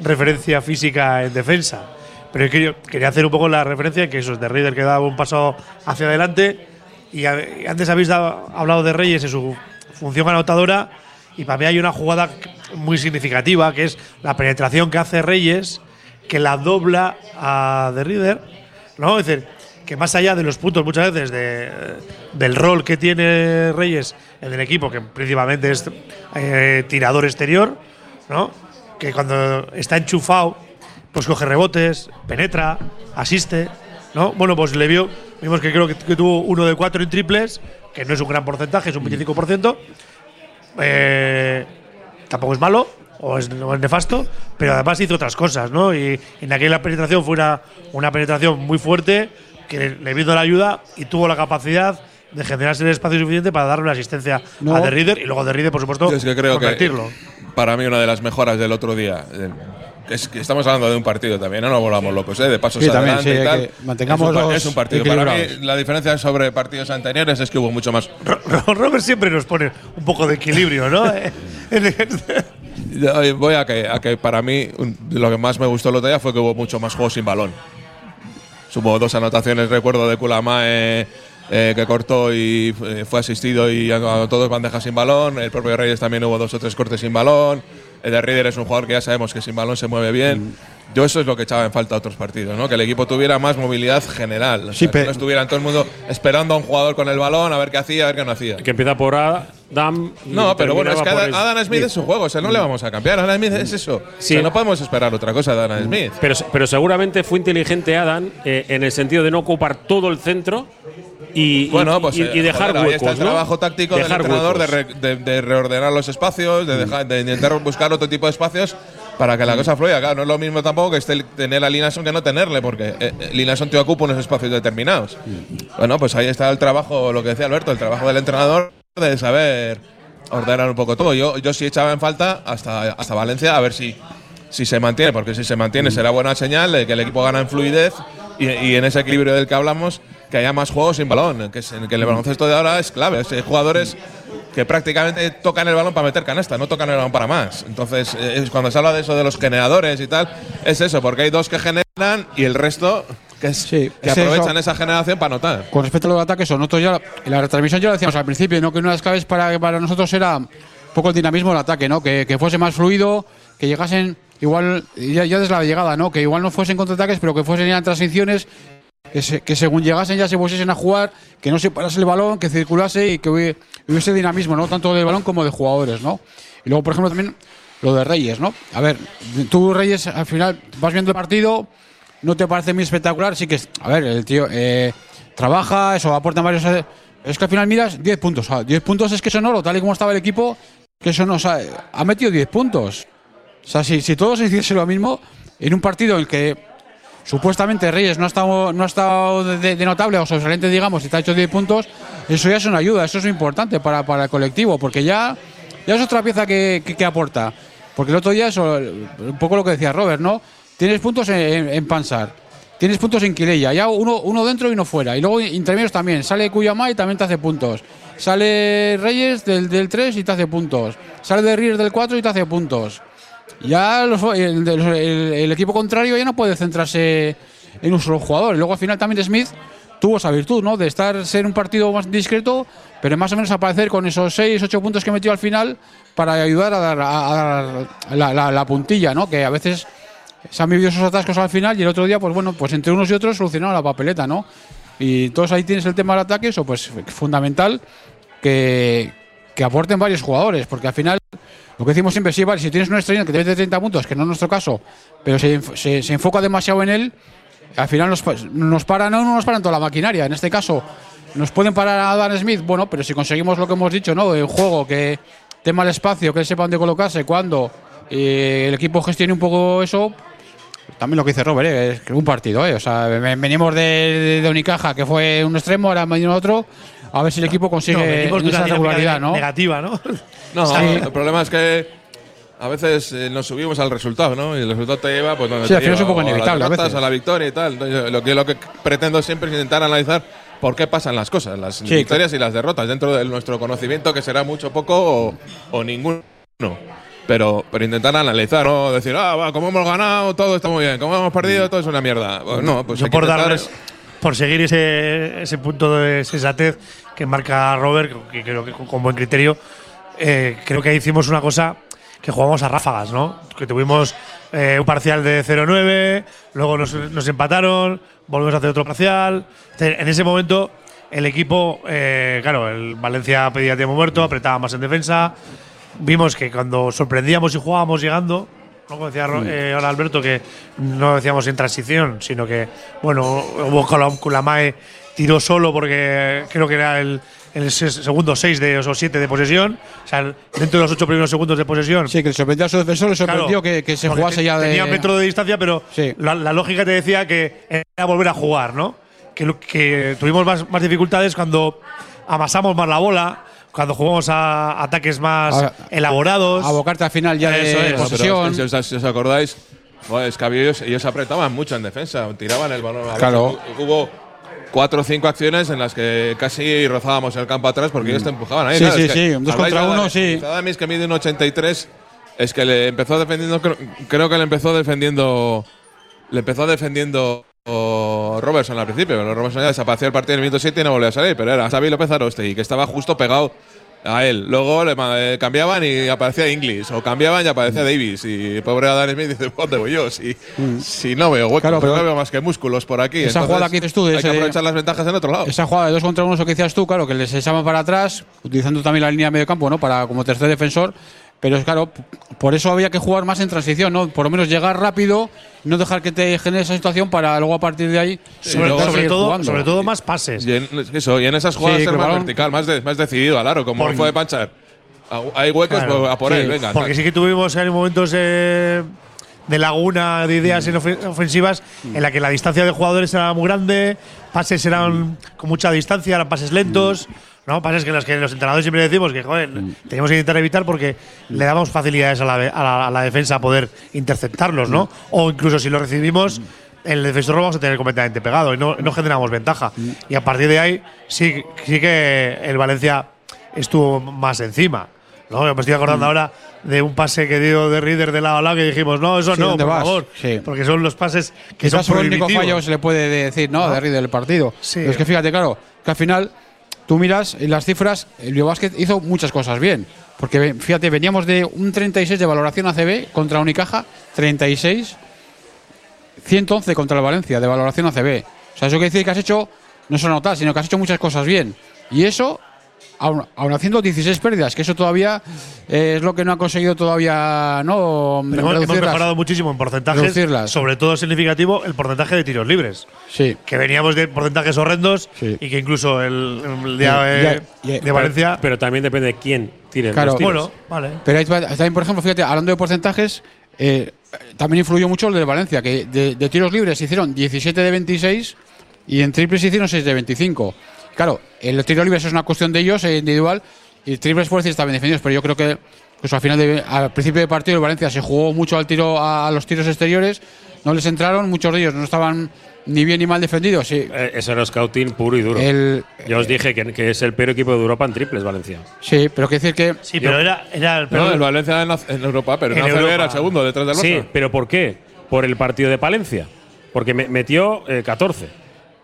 referencia física en defensa. Pero yo quería, hacer un poco la referencia en que eso es de Raider que daba un paso hacia adelante. Y, y antes habéis dado- hablado de Reyes en su función anotadora. Y para mí hay una jugada muy significativa que es la penetración que hace Reyes, que la dobla a De Rieder. ¿no? Es decir, que más allá de los puntos muchas veces de, del rol que tiene Reyes en el equipo, que principalmente es eh, tirador exterior, ¿no? que cuando está enchufado, pues coge rebotes, penetra, asiste. ¿no? Bueno, pues le vio, vimos que creo que, que tuvo uno de cuatro en triples, que no es un gran porcentaje, es un 25%. Eh, tampoco es malo o es, o es nefasto, pero además hizo otras cosas, ¿no? Y en aquella penetración fue una, una penetración muy fuerte que le, le vino la ayuda y tuvo la capacidad de generarse el espacio suficiente para darle una asistencia No. a The Reader y luego The Reader, por supuesto, Yo es que creo que convertirlo. para mí una de las mejoras del otro día. Eh, Es que estamos hablando de un partido también, no nos volvamos locos, ¿eh? de pasos Sí, también, adelante sí, y tal. que mantengamos es, un, los es un partido. Para mí, la diferencia sobre partidos anteriores es que hubo mucho más. Ro- Ro- Robert siempre nos pone un poco de equilibrio, ¿no? Yo, eh, Voy a que, a que para mí un- lo que más me gustó el otro día fue que hubo mucho más juegos sin balón. Hubo dos anotaciones, recuerdo, de Kulamae eh, que cortó y eh, fue asistido y anotó dos bandejas sin balón. El propio Reyes también hubo dos o tres cortes sin balón. El de Reader es un jugador que ya sabemos que sin balón se mueve bien. Yo eso es lo que echaba en falta a otros partidos, ¿no? que el equipo tuviera más movilidad general. O Sí, sea, que no estuvieran todo el mundo esperando a un jugador con el balón a ver qué hacía, a ver qué no hacía. Que empieza por Adam. No, pero bueno, es que Adam, Adam Smith es su juego, o sea, no le vamos a cambiar. Adam Smith es eso. Sí. O sea, no podemos esperar otra cosa de Adam Smith. Pero, pero seguramente fue inteligente Adam eh, en el sentido de no ocupar todo el centro y, Bueno, y- pues y, eh, y dejar joder, ahí está huecos. el ¿no? trabajo táctico Dejar del entrenador de, huecos. re- de- de reordenar los espacios, de, dejar, de intentar buscar otro tipo de espacios para que la cosa fluya. Claro, no es lo mismo tampoco que esté, tener a Linason que no tenerle, porque eh, eh, Linason te ocupa unos espacios determinados. Bueno, pues ahí está el trabajo, lo que decía Alberto, el trabajo del entrenador de saber ordenar un poco todo. Yo, yo sí echaba en falta hasta, hasta Valencia a ver si, si se mantiene, porque si se mantiene será buena señal de que el equipo gana en fluidez y, y en ese equilibrio del que hablamos, que haya más juegos sin balón, que, es- que el baloncesto de ahora es clave. Es- Hay jugadores que prácticamente tocan el balón para meter canasta, no tocan el balón para más. Entonces, eh, es cuando se habla de eso de los generadores y tal, es eso, porque hay dos que generan y el resto que, es- que es aprovechan eso. esa generación para anotar. Con respecto a los ataques, o nosotros ya en la retransmisión ya lo decíamos al principio, ¿no? que una de las claves para, para nosotros era un poco el dinamismo del ataque, ¿no? que, que fuese más fluido, que llegasen igual, ya, ya desde la llegada, ¿no? que igual no fuesen contraataques, pero que fuesen ya en transiciones, que, se- que según llegasen ya se pusiesen a jugar, que no se parase el balón, que circulase y que hubi- hubiese dinamismo, ¿no? tanto del balón como de jugadores. ¿no? Y luego, por ejemplo, también lo de Reyes. ¿no? A ver, tú Reyes al final vas viendo el partido no te parece muy espectacular, sí que. A ver, el tío eh, trabaja, eso aporta varios. eh, Es que al final miras 10 puntos. ah, 10 puntos es que eso no, tal y como estaba el equipo, que eso no. ha metido 10 puntos. O sea, si, si todos hiciese lo mismo, en un partido en el que supuestamente Reyes no ha estado, no ha estado de, notable o sobresaliente, digamos, y te ha hecho 10 puntos, eso ya es una ayuda, eso es importante para, para el colectivo, porque ya, ya es otra pieza que, que- aporta. Porque el otro día, eso, un poco lo que decía Robert, ¿no? Tienes puntos en, en- Pansar, tienes puntos en Quileya, ya uno, uno dentro y uno fuera. Y luego intermedios también, sale Cuyamá y también te hace puntos. Sale Reyes del, del 3 y te hace puntos. Sale de Reyes del 4 y te hace puntos. Ya el, equipo contrario ya no puede centrarse en un solo jugador. Y luego al final también Smith tuvo esa virtud, ¿no? De estar ser un partido más discreto, pero más o menos aparecer con esos 6, 8 puntos que metió al final para ayudar a dar, a- la, la- la puntilla, ¿no? Que a veces se han vivido esos atascos al final y el otro día, pues bueno, pues entre unos y otros solucionaron la papeleta, ¿no? Y todos ahí tienes el tema del ataque, eso pues fundamental que, que aporten varios jugadores, porque al final lo que decimos siempre, sí, vale, si tienes un estrella que te mete 30 puntos, que no es nuestro caso, pero se, se- enfoca demasiado en él, al final nos, nos paran, no, no nos paran toda la maquinaria. En este caso, nos pueden parar a Dan Smith, bueno, pero si conseguimos lo que hemos dicho, ¿no? El juego, que tema el espacio, que él sepa dónde colocarse, cuándo, y el equipo gestione un poco eso, también lo que dice Robert, ¿eh? es que un partido, ¿eh? O sea, ve- venimos de, de, de Unicaja, que fue un extremo, ahora venimos otro, a ver si el equipo consigue No, venimos de una esa regularidad, ¿no? Negativa, ¿no? No, Sí. el problema es que a veces eh, nos subimos al resultado, ¿no? Y el resultado te lleva, pues, donde Sí, te al final es un lleva, poco o a las inevitable a derrotas, a la victoria y tal. Entonces, lo que, lo que pretendo siempre es intentar analizar por qué pasan las cosas, las Sí, victorias y las derrotas, dentro de nuestro conocimiento, que será mucho, poco o, o ninguno. Pero, pero intentar analizar, no decir, ah, va, como hemos ganado, todo está muy bien, como hemos perdido, todo es una mierda. Pues no, pues Yo hay que por intentar darles, por seguir ese, ese punto de sensatez que marca Robert, que creo que con, buen criterio, eh, creo que hicimos una cosa que jugamos a ráfagas, ¿no? Que tuvimos eh, un parcial de 0-9, luego nos, nos empataron, volvemos a hacer otro parcial. En ese momento, el equipo, eh, claro, el Valencia pedía tiempo muerto, apretaba más en defensa. Vimos que cuando sorprendíamos y jugábamos llegando, ¿no? Como decía eh, ahora Alberto, que no decíamos en transición, sino que, bueno, hubo Kulamae tiró solo porque creo que era el, el se- segundo 6 de esos 7 de posesión. O sea, dentro de los 8 primeros segundos de posesión. Sí, que le sorprendió a su defensor, le sorprendió Claro, que, que se jugase te- ya de. Tenía un metro de distancia, pero Sí. la, la lógica te decía que era volver a jugar, ¿no? Que, que tuvimos más, más dificultades cuando amasamos más la bola, cuando jugamos a ataques más Ahora, elaborados. Abocarte al final ya Eso de es. Pero posesión. si, os, si os acordáis, es que ellos, ellos apretaban mucho en defensa, tiraban el balón. Claro. hu- Hubo cuatro o cinco acciones en las que casi rozábamos el campo atrás porque ellos te empujaban ahí. Sí, Claro, sí, es que sí, un dos contra de uno, Adames- sí. Adames, que mide un 83, es que le empezó defendiendo, creo, creo que le empezó defendiendo. Le empezó defendiendo Robertson al principio. pero Robertson ya desapareció el partido en el minuto 7 y no volvió a salir, pero era Xavi López Arostegui, que estaba justo pegado a él. Luego le eh, cambiaban y aparecía Inglis, o cambiaban y aparecía Davis. Y pobre Adam Smith dice: ¿Dónde voy yo? Si, si no veo huecos, Claro, pero no veo más que músculos por aquí. esa Entonces, jugada que dices tú de Hay que ese- aprovechar las ventajas en otro lado. Esa jugada de dos contra uno, eso que decías tú, claro, que les echaban para atrás, utilizando también la línea de medio campo, ¿no? Para como tercer defensor. Pero es claro, por eso había que jugar más en transición, ¿no? Por lo menos llegar rápido, no dejar que te genere esa situación para luego a partir de ahí sobre, todo, jugando. sobre todo más pases. Y en, eso, y en esas jugadas Sí, ser más vertical, más, de- más decidido, claro, como Por- fue de Panchar. Ah, Hay huecos, Claro, pues a por sí, él, venga. Porque tal. sí que tuvimos en momentos eh, de laguna de ideas en ofe- ofensivas en la que la distancia de jugadores era muy grande, pases eran con mucha distancia, eran pases lentos. ¿No? Pases que en los que los entrenadores siempre decimos que joder, tenemos que intentar evitar porque le damos facilidades a la, a la- a la defensa a poder interceptarlos, ¿no? O incluso si lo recibimos, el defensor lo vamos a tener completamente pegado y no, no generamos ventaja. Y a partir de ahí sí, sí que el Valencia estuvo más encima. ¿no? Me estoy acordando ahora de un pase que dio de Reader de lado a lado que dijimos, no, eso Sí, no, ¿dónde por vas? favor. Sí. Porque son los pases que son Quizás fue el único prohibitivos. fallo que se le puede decir, ¿no? De Riddle del partido. Sí. Pero es que fíjate, claro, que al final tú miras las cifras, el Biobasket hizo muchas cosas bien. Porque fíjate, veníamos de un 36 de valoración ACB contra Unicaja, 36, 111 contra el Valencia de valoración ACB. O sea, eso quiere decir que has hecho, no solo notar, sino que has hecho muchas cosas bien. Y eso, aun, aun haciendo 16 pérdidas, que eso todavía eh, es lo que no ha conseguido todavía no Pero hemos, mejorado muchísimo en porcentajes. Reducirlas. Sobre todo significativo el porcentaje de tiros libres. Sí. Que veníamos de porcentajes horrendos Sí. y que incluso el, el día Sí, de, ya- ya- de Valencia. Pero también depende de quién tire Claro. los tiros. bueno, vale. Pero también, por ejemplo, fíjate, hablando de porcentajes, eh, también influyó mucho el de Valencia, que de, de tiros libres se hicieron 17 de 26 y en triples se hicieron 6 de 25. Claro, el tiro libre es una cuestión de ellos, eh, individual, y triples por decir estaban defendidos, pero yo creo que pues, al final, de- al principio del partido, el Valencia se jugó mucho al tiro a, a los tiros exteriores, no les entraron, muchos de ellos no estaban ni bien ni mal defendido, sí. Eh, eso era scouting puro y duro. El- Yo os dije que, que es el peor equipo de Europa en triples, Valencia. Sí, pero quiero decir que. Sí, pero era, era el No, peor. el Valencia en, la- en Europa, pero en, En ACB Europa. era el segundo detrás del Barça. Sí, pero ¿por qué? Por el partido de Palencia. Porque me- metió eh, 14.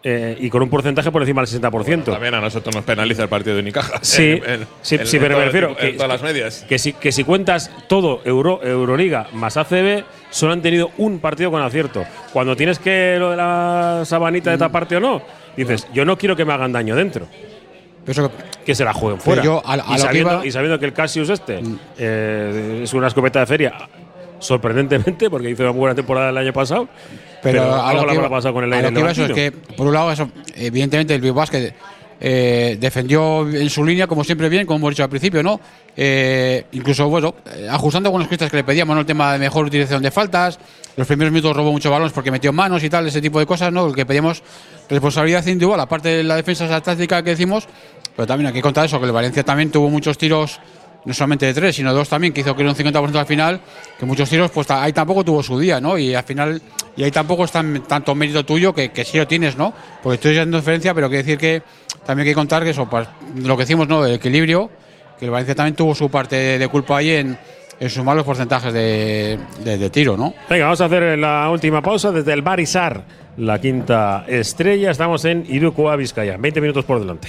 Eh, y con un porcentaje por encima del 60%. También a nosotros nos penaliza el partido de Unicaja. Sí, En- en- sí, en- sí, en pero me refiero que, todas las medias. que si, que si cuentas todo Euro, Euroliga más ACB, solo han tenido un partido con acierto. Cuando tienes que lo de la sabanita Mm. de taparte o no, dices, yo no quiero que me hagan daño dentro. Eso Que se la jueguen fuera. yo a- a lo y, sabiendo, iba- Mm. y sabiendo que el Cassius este eh, es una escopeta de feria, sorprendentemente, porque hizo una muy buena temporada el año pasado. Pero, a algo lo que iba- con el a aire lo que iba eso es que, por un lado, eso, evidentemente el Bilbao Basket eh, defendió en su línea, como siempre bien, como hemos dicho al principio, ¿no? Eh, incluso, bueno, ajustando algunas cosas que le pedíamos, ¿no? El tema de mejor utilización de faltas, los primeros minutos robó muchos balones porque metió manos y tal, ese tipo de cosas, ¿no? El que pedíamos responsabilidad individual, aparte de la defensa táctica que decimos, pero también hay que contar eso, que el Valencia también tuvo muchos tiros no solamente de tres, sino dos también, que hizo que era un 50% al final, que muchos tiros, pues ahí tampoco tuvo su día, ¿no? Y al final, y ahí tampoco es tan, tanto mérito tuyo que, que sí lo tienes, ¿no? Porque estoy haciendo diferencia, pero quiere decir que también hay que contar que eso, pues lo que decimos, ¿no? El equilibrio, que el Valencia también tuvo su parte de, culpa ahí en, en sumar los porcentajes de, de- de tiro, ¿no? Venga, vamos a hacer la última pausa desde el Barisar, la quinta estrella. Estamos en Irukoa, Vizcaya. 20 minutos por delante.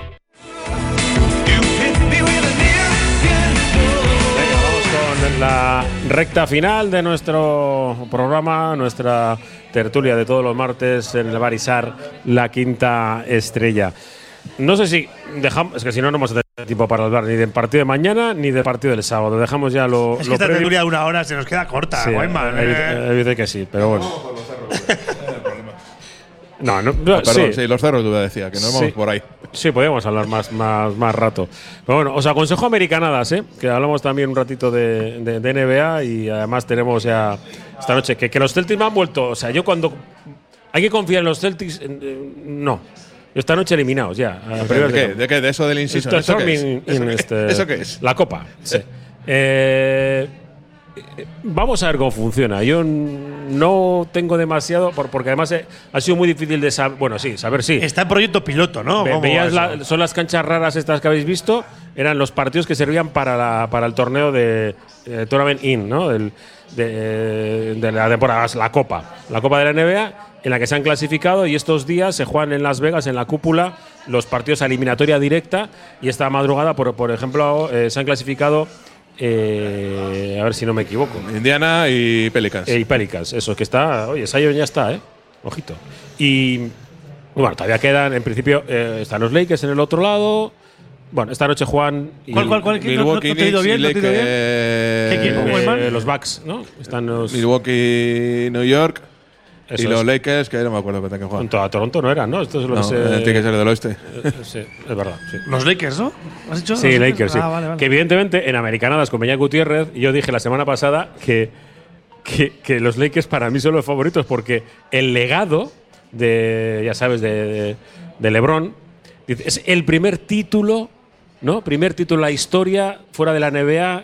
La recta final de nuestro programa, nuestra tertulia de todos los martes en el Barisar, la quinta estrella. No sé si dejamos, es que si no, no vamos a tener tiempo para hablar ni del partido de mañana ni del partido del sábado. Dejamos ya lo. Es que lo esta previo. tertulia de una hora se nos queda corta, Sí, Guayman. Eh, que sí, pero bueno. No, no, Ah, perdón, sí. sí, los cerros, tú decía, que nos vamos por ahí. Sí, podríamos hablar más, más, más rato. Pero bueno, os aconsejo americanadas, ¿eh? que hablamos también un ratito de, de- de NBA y además tenemos ya esta noche que, que los Celtics me han vuelto. O sea, yo cuando. Hay que confiar en los Celtics. no. Esta noche eliminados ya. a ¿Pero primeros de qué? ¿De qué? ¿De eso del in-season? Esto ¿Eso qué es? Storming ¿Eso in qué- este- eso qué es? La Copa. Sí. Eh, Vamos a ver cómo funciona. Yo no tengo demasiado, por- porque además eh, ha sido muy difícil de saber. Bueno, sí, saber sí. Está en proyecto piloto, ¿no? Son las canchas raras estas que habéis visto, eran los partidos que servían para, la- para el torneo de eh, Tournament In, ¿no? Del- de, de la temporada, la Copa, la Copa de la NBA, en la que se han clasificado y estos días se juegan en Las Vegas, en la cúpula, los partidos a eliminatoria directa y esta madrugada, por, por ejemplo, eh, se han clasificado, eh, a ver si no me equivoco, Indiana y Pelicans. y Pelicans, eso, que está. Oye, Zion ya está, ¿eh? Ojito. Y. Bueno, todavía quedan, en principio, eh, están los Lakers en el otro lado. Bueno, esta noche juegan. y- ¿Cuál, cuál, cuál? ¿Qué? No- no- no te he ido bien, no te he ido bien. ¿Qué equipo, eh, los Bucks, ¿no? Están los. Milwaukee, New York. Eso y los es. Lakers, que no me acuerdo que juegan. Junto a Toronto no eran, ¿no? Esto es lo No, que se. eh, tiene que ser del oeste. Eh, sí, es verdad. Sí. Los Lakers, ¿no? ¿Has dicho? Sí, Lakers, sí. Ah, vale, vale. Que evidentemente en Americanadas con Beñat Gutiérrez, yo dije la semana pasada que, que, que los Lakers para mí son los favoritos porque el legado de, ya sabes, de, de, de LeBron es el primer título, ¿no? Primer título en la historia fuera de la NBA,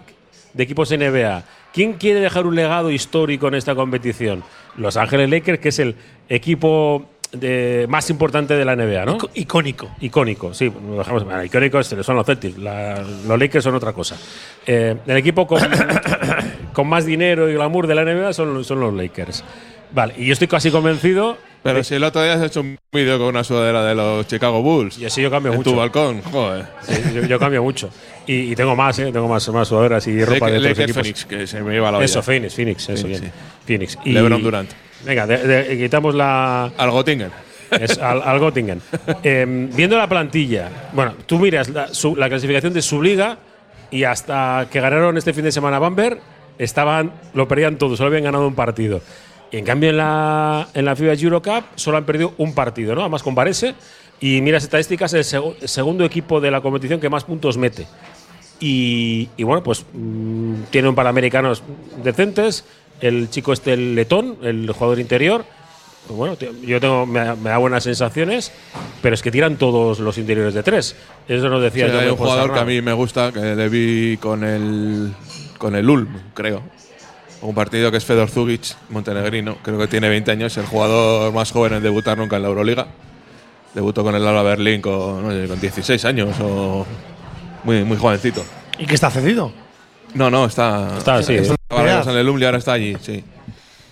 de equipos NBA. ¿Quién quiere dejar un legado histórico en esta competición? Los Ángeles Lakers, que es el equipo de- más importante de la NBA, ¿no? Icónico. Icónico, sí. lo dejamos- bueno, icónico es- son los Celtics. la- los Lakers son otra cosa. Eh, el equipo con, con más dinero y glamour de la NBA son, son los Lakers. Vale, y yo estoy casi convencido. Pero si el otro día has hecho un vídeo con una sudadera de los Chicago Bulls. Y así yo cambio en mucho. tu balcón, joder. Sí, yo, yo cambio mucho. Y, y tengo más, ¿eh? Tengo más, más sudaderas y ropa de otros equipos. Phoenix, que se me iba la olla. Eso, Phoenix, Phoenix, eso, Sí, bien. sí. Phoenix. LeBron Durant. Venga, de- de- quitamos la. Al Göttingen. Es al, al Göttingen. Eh, viendo la plantilla, bueno, tú miras la, su- la clasificación de su liga y hasta que ganaron este fin de semana Bamberg, estaban, lo perdían todo, solo habían ganado un partido. Y en cambio en la, en la FIBA Eurocup solo han perdido un partido, ¿no? Además con Varese. Y miras estadísticas, es el segu- el segundo equipo de la competición que más puntos mete. Y, y bueno, pues mm, tiene un par de americanos decentes. El chico este, el letón, el jugador interior. pues bueno, yo tengo, me, da- me da buenas sensaciones, pero es que tiran todos los interiores de tres. Eso nos decía Sí, yo hay un jugador que a mí me gusta, que le vi con el, con el Ulm, creo. Un partido que es Fedor Zugic, montenegrino. Creo que tiene 20 años, el jugador más joven en debutar nunca en la Euroliga. Debutó con el Alba Berlín con, no sé, con 16 años o muy, muy jovencito. ¿Y qué está cedido? No, no, está. Está, sí. Estaba en el y ahora está allí, sí.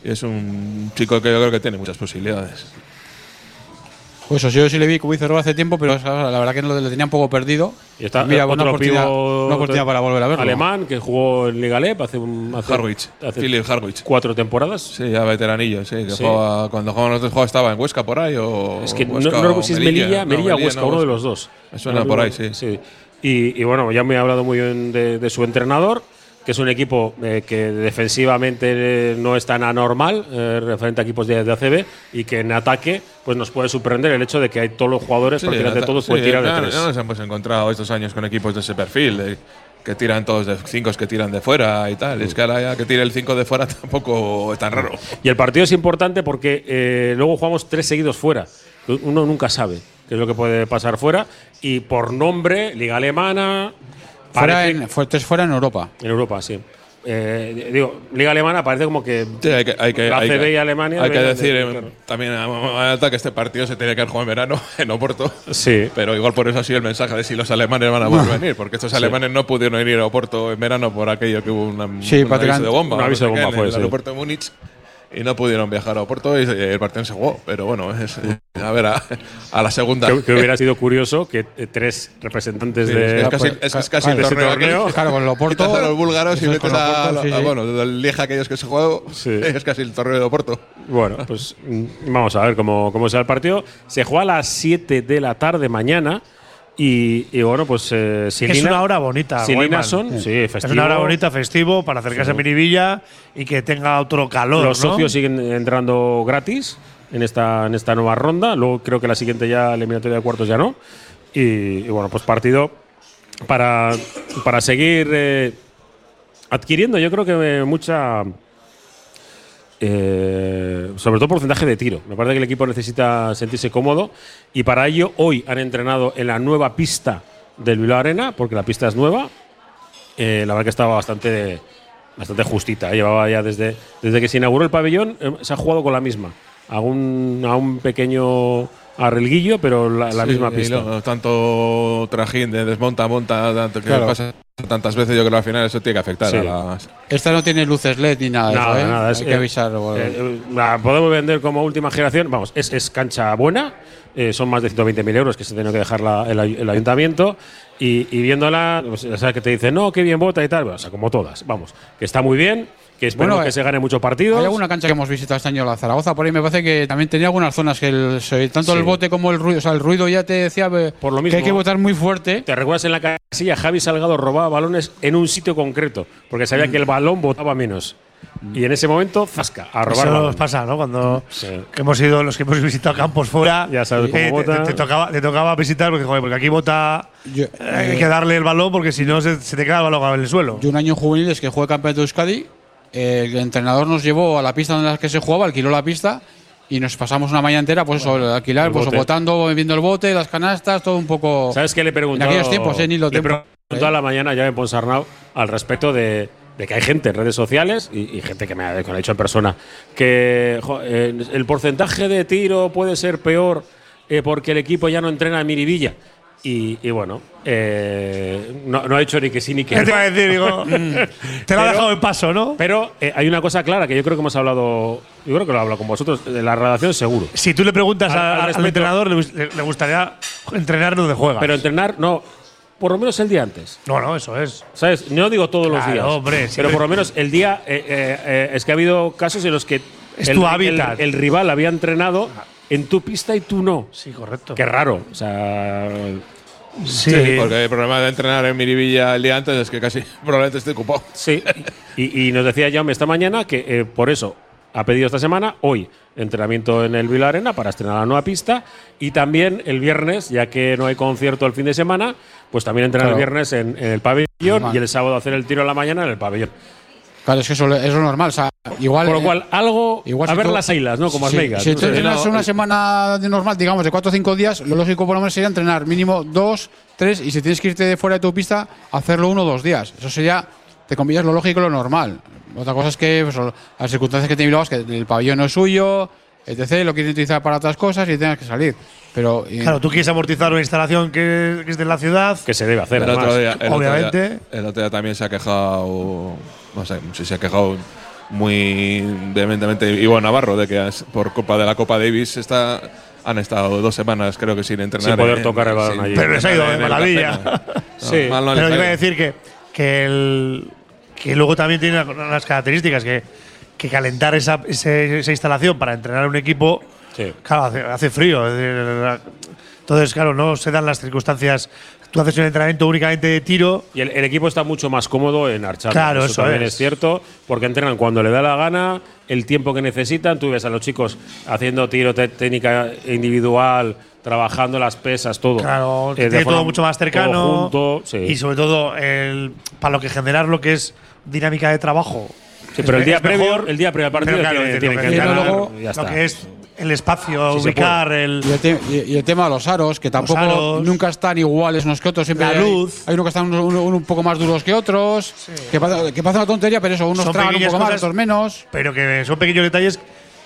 Y es un chico que yo creo que tiene muchas posibilidades. Pues eso, yo sí le vi, Rob hace tiempo, pero la verdad que lo, lo tenía un poco perdido. Y está Mira, otro una oportunidad, pivo- una oportunidad para volver a verlo. Alemán que jugó en Liga Lep hace, un, hace, Harwich, hace Philip Harwich. cuatro temporadas. Sí, ya veteranillo, sí. Que Sí. jugaba- cuando jugaban los dos juegos estaba en Huesca por ahí o. Es que no, Huesca no o recuerdo si es Melilla, No, Melilla, Huesca, no, uno de los dos. Me suena por ahí, mismo- sí. Y, y bueno, ya me ha hablado muy bien de, de su entrenador, que es un equipo eh, que defensivamente eh, no es tan anormal eh, referente a equipos de, de ACB y que en ataque pues nos puede sorprender el hecho de que hay todos los jugadores, Sí, prácticamente todos sí, pueden tirar de tres. nos hemos encontrado estos años con equipos de ese perfil, que tiran todos de cinco que tiran de fuera y tal. Es que ahora ya que tire el 5 de fuera tampoco es tan raro. Y el partido es importante porque eh, luego jugamos tres seguidos fuera. Uno nunca sabe qué es lo que puede pasar fuera. Y por nombre, Liga Alemana. Fuera en, fue, tres fuera en Europa. En Europa, sí. Eh, digo, Liga Alemana parece como que. Sí, hay que, hay que, la CB y Alemania. Hay que decir de- eh, claro. también a- a- que este partido se tiene que haber jugado en verano en Oporto. Sí. Pero igual por eso ha sido el mensaje de si los alemanes van a poder Ah. venir, porque estos Sí. alemanes no pudieron ir a Oporto en verano por aquello que hubo una, Sí, un aviso de bomba. un aviso de no sé qué, bomba en fue, el sí. aeropuerto de Múnich y no pudieron viajar a Oporto y el partido se jugó. Pero bueno, es, a ver, a, a la segunda. Que, que hubiera sido curioso que eh, tres representantes Sí, de. es casi, es, es casi de el torneo. torneo. Claro, con el Oporto. A los búlgaros y metes a, Oporto, sí, a- sí. bueno, del Lieja aquellos que se jugó. Sí. Es casi el torneo de Oporto. Bueno, pues mm, vamos a ver cómo, cómo será el partido. Se juega a las 7 de la tarde mañana. Y, y bueno, pues eh, es una hora bonita. Silina son, sí, Es festivo. una hora bonita, festivo, para acercarse a Miribilla y que tenga otro calor. Los ¿no? socios siguen entrando gratis en esta, en esta nueva ronda. Luego creo que la siguiente ya, eliminatoria de cuartos ya no. Y, y bueno, pues partido para, para seguir eh, adquiriendo, yo creo que eh, mucha. Eh, sobre todo porcentaje de tiro. Me parece que el equipo necesita sentirse cómodo y para ello hoy han entrenado en la nueva pista del Bilbao Arena, porque la pista es nueva. Eh, la verdad que estaba bastante bastante justita. ¿eh? Llevaba ya desde, desde que se inauguró el pabellón, eh, se ha jugado con la misma. A un, a un pequeño arrelguillo, pero la, la Sí, misma pista. tanto trajín de desmonta, monta, tanto que Claro. pasa tantas veces, yo creo que al final eso tiene que afectar Sí. a las. Esta no tiene luces LED ni nada. de Nada, eso, ¿eh? nada, es Hay que- avisar. o- Eh, eh, la podemos vender como última generación. Vamos, es, es cancha buena. eh, son más de 120.000 euros que se tiene que dejar la- el, el ayuntamiento. Y, y viéndola, pues, ya sabes que te dicen, no, qué bien vota y tal. Bueno, o sea, como todas. Vamos, que está muy bien. Que esperemos Bueno, que eh, se gane muchos partidos. Hay alguna cancha que hemos visitado este año, la Zaragoza, por ahí me parece que también tenía algunas zonas que el- tanto Sí. el bote como el ruido, o sea, el ruido ya te decía eh, Por lo que mismo. hay que votar muy fuerte. ¿Te recuerdas en la casilla? Javi Salgado robaba balones en un sitio concreto, porque sabía que el balón votaba menos. Y en ese momento, zasca, a robar Eso nos pasa, ¿no? Cuando Sí. que hemos ido, los que hemos visitado campos fuera, Ya sabes cómo eh, te- vota. te, te tocaba, te tocaba visitar porque, joder, porque aquí vota. Yo- eh, hay que darle el balón porque si no se, se te queda el balón en el suelo. Yo un año en juveniles que jugué campeonato de Euskadi, eh, el entrenador nos llevó a la pista en la que se jugaba, alquiló la pista y nos pasamos una mañana entera, pues eso, alquilar, pues bote. votando, viendo el bote, las canastas, todo un poco. ¿Sabes qué le preguntó? En aquellos tiempos, eh, ni lo le preguntó a la mañana ya en Ponsarnau al respecto de, de que hay gente en redes sociales y, y gente que me, ha, que me lo ha dicho en persona que jo, eh, el porcentaje de tiro puede ser peor eh, porque el equipo ya no entrena en Miribilla. Y, y bueno, eh, no, no ha dicho ni que sí ni que ¿Qué no. te iba a decir? Digo, te lo ha dejado en paso, ¿no? Pero eh, hay una cosa clara que yo creo que hemos hablado, yo creo que lo he hablado con vosotros, de la redacción seguro. Si tú le preguntas Al- al al, respecto- entrenador, le, le- gustaría entrenar donde juega. Pero entrenar, no, por lo menos el día antes. no, no, eso es. ¿Sabes? No digo todos los días. hombre, pero por lo menos el día. eh, es que ha habido casos en los que. Es el, tu el-. El, rival había entrenado en tu pista y tú no. Sí, correcto. Qué raro. O sea. Sí, Sí, porque el problema de entrenar en Miribilla el día antes es que casi probablemente esté ocupado. Sí. y, y nos decía Jaume esta mañana que eh, por eso ha pedido esta semana, hoy, entrenamiento en el Vila Arena para estrenar la nueva pista. Y también el viernes, ya que no hay concierto el fin de semana, pues también entrenar Claro. el viernes en, en el pabellón Normal. y el sábado hacer el tiro en la mañana en el pabellón. Claro, es que eso, eso es normal. O sea, igual, Por lo eh, cual, algo. Igual a si ver tú- las ailas, ¿no? Como las meigas. Si tú entrenas no, una eh. semana de normal, digamos, de 4 o 5 días, lo lógico por lo menos sería entrenar mínimo 2, 3 y si tienes que irte de fuera de tu pista, hacerlo uno o dos días. Eso sería, te comillas, lo lógico y lo normal. Otra cosa es que pues, las circunstancias que tiene Bilbao es que el pabellón no es suyo, etc., lo quieren utilizar para otras cosas y tengas que salir. Pero eh, Claro, tú quieres amortizar una instalación que, es de la ciudad. que se debe hacer. El otro, además. día, el, Obviamente. Otro día, el otro día también se ha quejado, no sé, si se ha quejado muy vehementemente Ivo Navarro de que por culpa de la Copa Davis está, han estado dos semanas creo que sin entrenar. Sin poder en- tocar el balón allí. Pero les ha ido de maravilla. Sí. No, mal no les Pero yo iba a decir que, que, el, que luego también tiene unas características que, que calentar esa, ese- esa instalación para entrenar un equipo, Sí. claro, hace, hace frío. es decir, Entonces, claro, no se dan las circunstancias. Tú haces un entrenamiento únicamente de tiro. Y el, el equipo está mucho más cómodo en Archar. Claro, eso, eso también es. es. cierto, porque entrenan cuando le da la gana, el tiempo que necesitan. Tú ves a los chicos haciendo tiro, técnica individual, trabajando las pesas, todo. Claro, Eh, tiene todo mucho más cercano. todo junto, sí. Y sobre todo, el, para lo que generar lo que es dinámica de trabajo. Sí, pero el día, previo, el día previo al partido claro, tiene, es tiene decir, que lo luego que es el espacio, Sí ubicar, el. Y el, te- y- y el tema de los aros, que tampoco aros. nunca están iguales unos que otros. Siempre La hay- luz. Hay, unos que están un, un- un poco más duros que otros. Que, pasa, que pasa una tontería, pero eso, unos tragan un poco más, otros menos. Pero que son pequeños detalles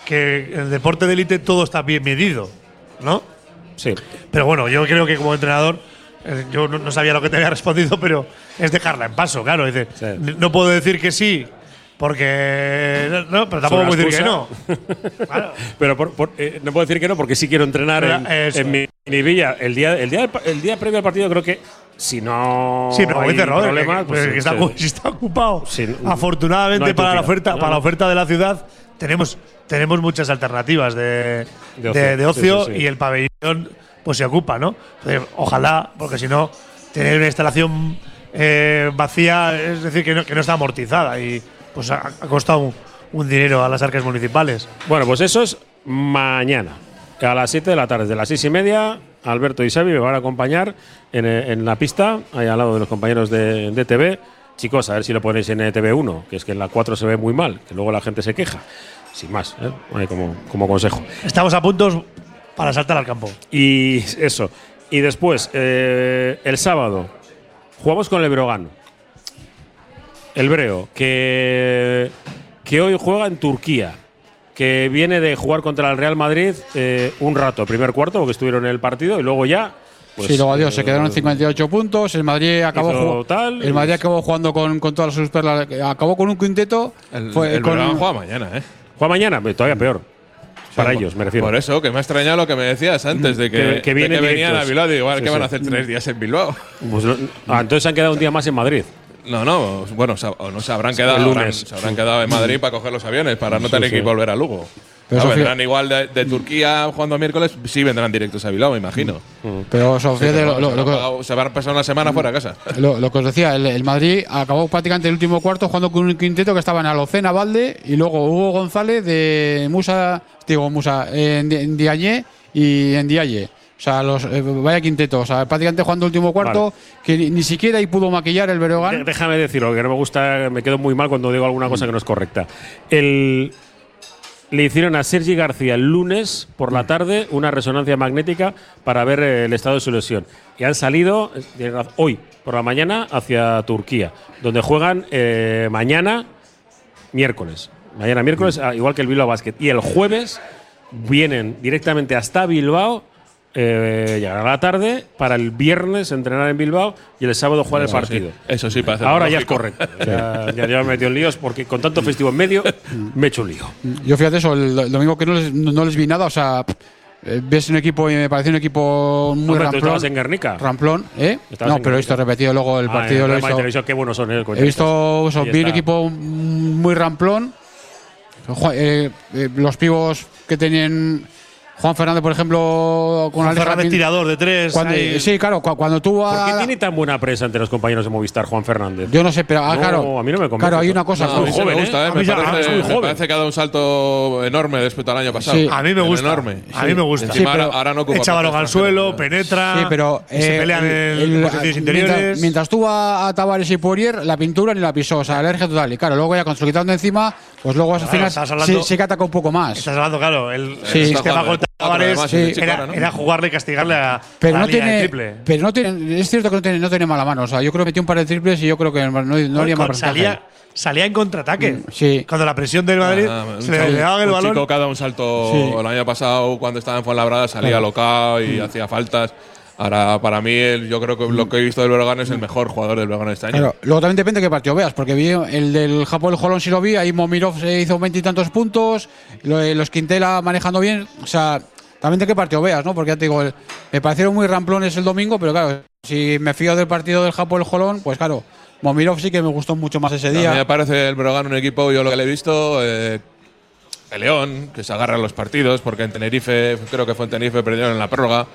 que en el deporte de élite todo está bien medido, ¿no? Sí. Pero bueno, yo creo que como entrenador, eh, yo no, no sabía lo que te había respondido, pero es dejarla en paso, claro. Sí. n- No puedo decir que sí, porque. No, pero tampoco puedo decir que no. Claro. Pero por- por- eh, no puedo decir que no, porque sí quiero entrenar en, en mi, mi villa. El día, el, día, el día previo al partido, creo que si no Sí, pero hay problemas, que- pues, que está, sí. está ocupado. Sí, no- Afortunadamente no para la oferta, No, para la oferta de la ciudad, tenemos, tenemos muchas alternativas de, De de- de ocio, sí. y el pabellón pues se ocupa, ¿no? Entonces, ojalá, porque si no, tener una instalación eh, vacía, es decir, que no, que no está amortizada y pues ha, ha costado un, un dinero a las arcas municipales. Bueno, pues eso es mañana. A las 7 de la tarde, de las 6 y media, Alberto y Xavi me van a acompañar en, eh, en la pista, ahí al lado de los compañeros de, de TV. Chicos, a ver si lo ponéis en TV1, que es que en la 4 se ve muy mal, que luego la gente se queja. Sin más, ¿eh? Como, como consejo. Estamos a puntos para saltar al campo. Y eso. Y después, eh, el sábado, jugamos con el Brogan. El Breo, que, que hoy juega en Turquía, que viene de jugar contra el Real Madrid eh, un rato, primer cuarto, porque estuvieron en el partido, y luego ya. Pues, sí, luego adiós, se eh, quedaron en 58 puntos. El Madrid acabó, hizo ju- tal, el Madrid acabó jugando con, con todas sus perlas. Acabó con un quinteto. El, fue el con- juega mañana, ¿eh? Juega mañana, todavía peor. Para ellos, me refiero. Por eso, que me ha extrañado lo que me decías antes de que, Que- que de venían a Bilbao. Digo, igual Sí, que van a hacer tres días en Bilbao. Pues ah, entonces se han quedado un día más en Madrid. No, no, bueno, o no se habrán quedado, El lunes. habrán- se habrán quedado en Madrid para coger los aviones, para no tener sí. que volver a Lugo. Pero No, Sofía- vendrán igual de, de Turquía jugando miércoles, sí vendrán directos a Bilbao, me imagino. Pero Sofía, Sí, de pero lo, lo- se, lo van a pasar una semana fuera de casa. lo- lo que os decía, el, el Madrid acabó prácticamente el último cuarto jugando con un quinteto que estaban Alocena, Valde y luego Hugo González de Musa, digo Musa, en, en Diagne y en Dialle. O sea, los, eh, vaya quinteto. O sea, prácticamente jugando el último cuarto, que ni, ni siquiera ahí pudo maquillar el Breogán. Déjame decirlo, que no me gusta, me quedo muy mal cuando digo alguna cosa que no es correcta. El, le hicieron a Sergi García el lunes por la tarde una resonancia magnética para ver eh, el estado de su lesión. Y han salido hoy por la mañana hacia Turquía, donde juegan eh, mañana, miércoles. Mañana miércoles, ah, igual que el Bilbao Basket. Y el jueves vienen directamente hasta Bilbao. Eh, llegará a la tarde para el viernes entrenar en Bilbao y el sábado jugar Eso el sí, partido. eso sí parece Ahora ya es correcto. Ya, ya, ya me he metido en líos porque con tanto festivo en medio me he hecho un lío. Yo fíjate eso, el, el domingo que no les, no, les vi nada, o sea, eh, ves un equipo y me pareció un equipo muy Hombre, tú ramplón. estabas en Guernica. Ramplón, ¿eh? Estabas No, pero he visto repetido luego el Ah, partido. en lo he el visto- qué buenos son, eh, He visto, eso, vi un equipo muy ramplón. Eh, eh, los pivos que tenían Juan Fernández, por ejemplo, con Juan Fernández tirador de tres. cuando- sí, claro, cu- cuando tú ¿Por qué a- tiene tan buena presa entre los compañeros de Movistar, Juan Fernández? Yo no sé, pero ah, No, claro. a mí no me convence Claro, hay una cosa. No, es a muy mí sí me joven, gusta, ¿eh? ¿eh? A Me ya- parece, muy me joven. parece que ha dado un salto enorme respecto al año pasado. Sí. A mí me gusta. Enorme. A mí me gusta. Encima Sí, pero ahora, no ocupa Echa balón al suelo, penetra. Sí, pero y se eh, pelean el- en el- posiciones mientras, interiores. mientras tú a, a Tavares y Poirier, la pintura ni la pisó, o sea, alergia total. Y claro, luego ya con su quitando encima, pues luego al Claro, sí que ataca un poco más. Estás hablando, claro, el, Sí. el Está sistema además, Sí. era, ¿no? era jugarle y castigarle a, Pero a no línea de tiene, triple. pero no tiene, es cierto que no tiene, no tiene mala mano. O sea, yo creo que metió un par de triples y yo creo que no, no haría Con- mal salía, salía en contraataque. Sí. Cuando la presión del Madrid Ah, se le, daban el un balón. chico dado un salto Sí. el año pasado cuando estaba en Fuenlabrada salía alocado y hacía faltas. Ahora, para mí, el- yo creo que lo que he visto del Breogán es el mejor jugador del Breogán este año. Claro, luego también depende de qué partido veas, porque vi el del Japón, el Jolón sí lo vi, ahí Momirov se hizo veintitantos puntos, lo- los Quintela manejando bien, o sea, también de qué partido veas, ¿no? Porque ya te digo, el- me parecieron muy ramplones el domingo, pero claro, si me fío del partido del Japón, el Jolón, pues claro, Momirov sí que me gustó mucho más ese A mí me día. parece el Breogán un equipo, yo lo que le he visto, eh, el León, que se agarra a los partidos, porque en Tenerife, creo que fue en Tenerife, perdieron en la prórroga,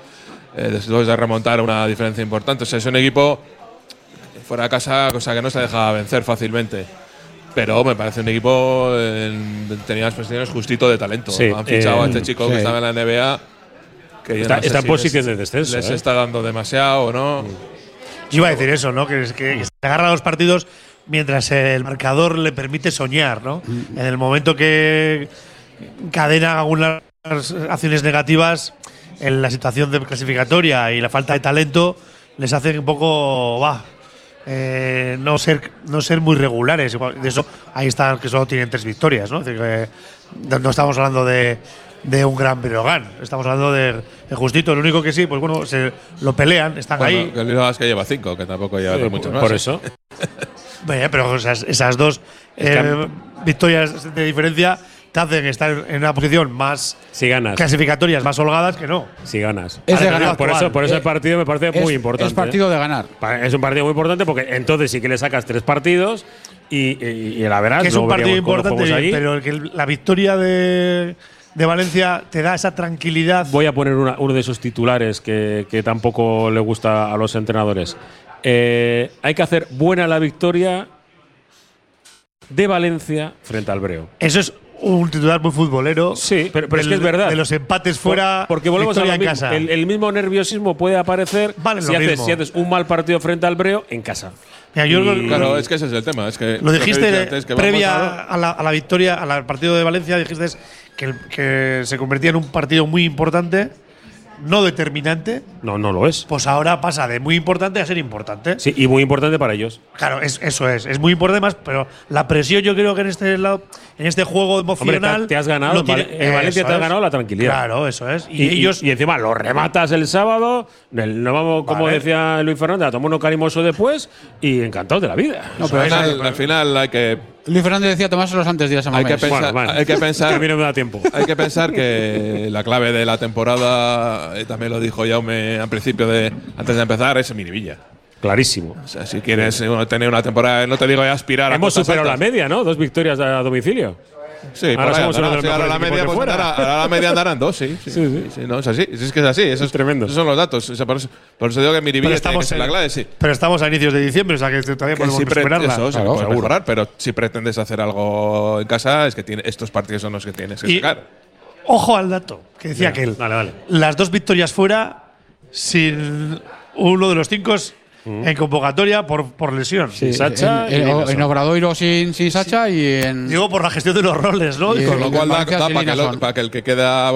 eh, después de remontar una diferencia importante. O sea, es un equipo fuera de casa, cosa que no se deja vencer fácilmente. Pero me parece un equipo en determinadas posiciones justito de talento. Sí, Han fichado a eh, este chico sí. que estaba en la NBA. Que Está- no sé está en si posición les- de descenso, Les eh. está dando demasiado o no. Yo iba a decir eso, ¿no? Que, es que, que se agarra a los partidos mientras el marcador le permite soñar, ¿no? Mm. En el momento que cadena algunas acciones negativas, en la situación de clasificatoria y la falta de talento, les hace un poco, va, eh, no ser no ser muy regulares. Igual, De eso, ahí están que solo tienen tres victorias, ¿no? Es decir, que no estamos hablando de, de un gran Breogán, estamos hablando de, de justito. Lo único que sí, pues bueno, se lo pelean, están Bueno, ahí. que es lleva cinco, que tampoco lleva Sí, mucho por, más. por ¿eh? eso. Pero esas, esas dos eh, victorias de diferencia te hacen estar en una posición más Si ganas, clasificatorias, más holgadas que no. si ganas. Es de ganar. Por eso, por eso Eh, el partido me parece Es, muy importante. es partido de ganar. ¿eh? Es un partido muy importante porque entonces sí que le sacas tres partidos y, y, y la verás. que es un luego partido importante, pero que la victoria de, de Valencia te da esa tranquilidad. Voy a poner una- uno de esos titulares que, que tampoco le gusta a los entrenadores. Eh, hay que hacer buena la victoria de Valencia frente al Breo. Eso es un titular muy futbolero. Sí, pero, pero es que es verdad. De los empates fuera, Por- porque volvemos a victoria en mismo. casa. El, el mismo nerviosismo puede aparecer Vale, si, haces, mismo. si haces un mal partido frente al Breo en casa. Mira, yo Y- lo- Claro, es que ese es el tema. Es que Lo dijiste antes, que previa a- a la, a la victoria, al partido de Valencia, dijiste que se convertía en un partido muy importante no determinante, No, no lo es. pues ahora pasa de muy importante a ser importante. Sí, y muy importante para ellos. Claro, es, eso es, es muy importante más, pero la presión yo creo que en este lado, en este juego Hombre, emocional. te, te has ganado. en tiene- Val- en Valencia eso te has es. ganado la tranquilidad. Claro, eso es. Y, Y, ellos. y encima lo rematas el sábado, el- nos vamos, como Vale. decía Luis Fernández, a tomar uno carimoso después y encantados de la vida. No, pero final, al final hay que, Luis Fernández decía tomárselos antes de ir a San hay que pensar, Bueno, bueno. hay que pensar Que a mí no me da tiempo. Hay que pensar que la clave de la temporada, eh, también lo dijo Jaume al principio de antes de empezar, es Miribilla. Clarísimo. O sea, si quieres eh, tener una temporada, no te digo aspirar a Hemos superado la media, ¿no? Dos victorias a domicilio. Sí, Ahora por ahí somos uno andará. de los Sí, ahora la media, pues andará, fuera. ahora la media andarán dos, sí. Sí, sí, sí, no, es así. Es que es así. Eso Es tremendo. Esos son los datos. O sea, por, eso, por eso digo que Miribilla pero tiene que estamos, ser la en- clave, sí. pero estamos a inicios de diciembre, o sea que todavía Que podemos si eso, Claro, mejorar, pero si pretendes hacer algo en casa, es que tiene, estos partidos son los que tienes que Y- sacar. Ojo al dato que decía aquel. dale, dale. Las dos victorias fuera sin uno de los cinco en convocatoria por, por lesión. Sí, Sacha y en, en- en Obradoiro sin, sin Sacha y en. Digo por la gestión de los roles, ¿no? Y- Con lo cual da, da para, que lo- para que el que queda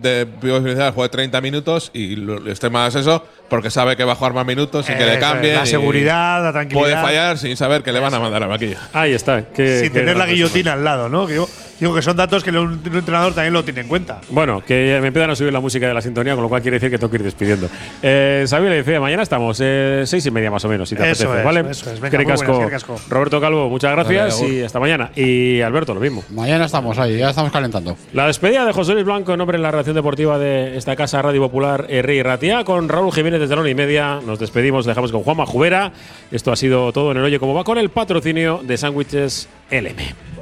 de inicial juegue 30 minutos y lo- esté más eso, porque sabe que va a jugar más minutos sin que le es, cambien. La seguridad, la tranquilidad. Puede fallar sin saber que le van a mandar a vaquilla. Ahí está. qué- sin qué tener la guillotina al lado, ¿no? Que Digo, digo que son datos que un, un entrenador también lo tiene en cuenta. Bueno, que me empiezan a subir la música de la sintonía, con lo cual quiere decir que tengo que ir despidiendo. Eh, Xavi le dice, mañana estamos, eh, seis y media más o menos, si te Eso apetece, es, ¿vale? eso es. Venga, buenas, ricasco. Roberto Calvo, muchas gracias Vale, y hasta mañana. Y Alberto, lo mismo. Mañana estamos ahí, ya estamos calentando. La despedida de José Luis Blanco en nombre de la redacción deportiva de esta casa Radio Popular eh, Rey Ratia con Raúl Jiménez desde la una y media. Nos despedimos, dejamos con Juanma Jubera. Esto ha sido todo en el Oye Como Va con el patrocinio de Sándwiches LM.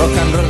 rock and roll.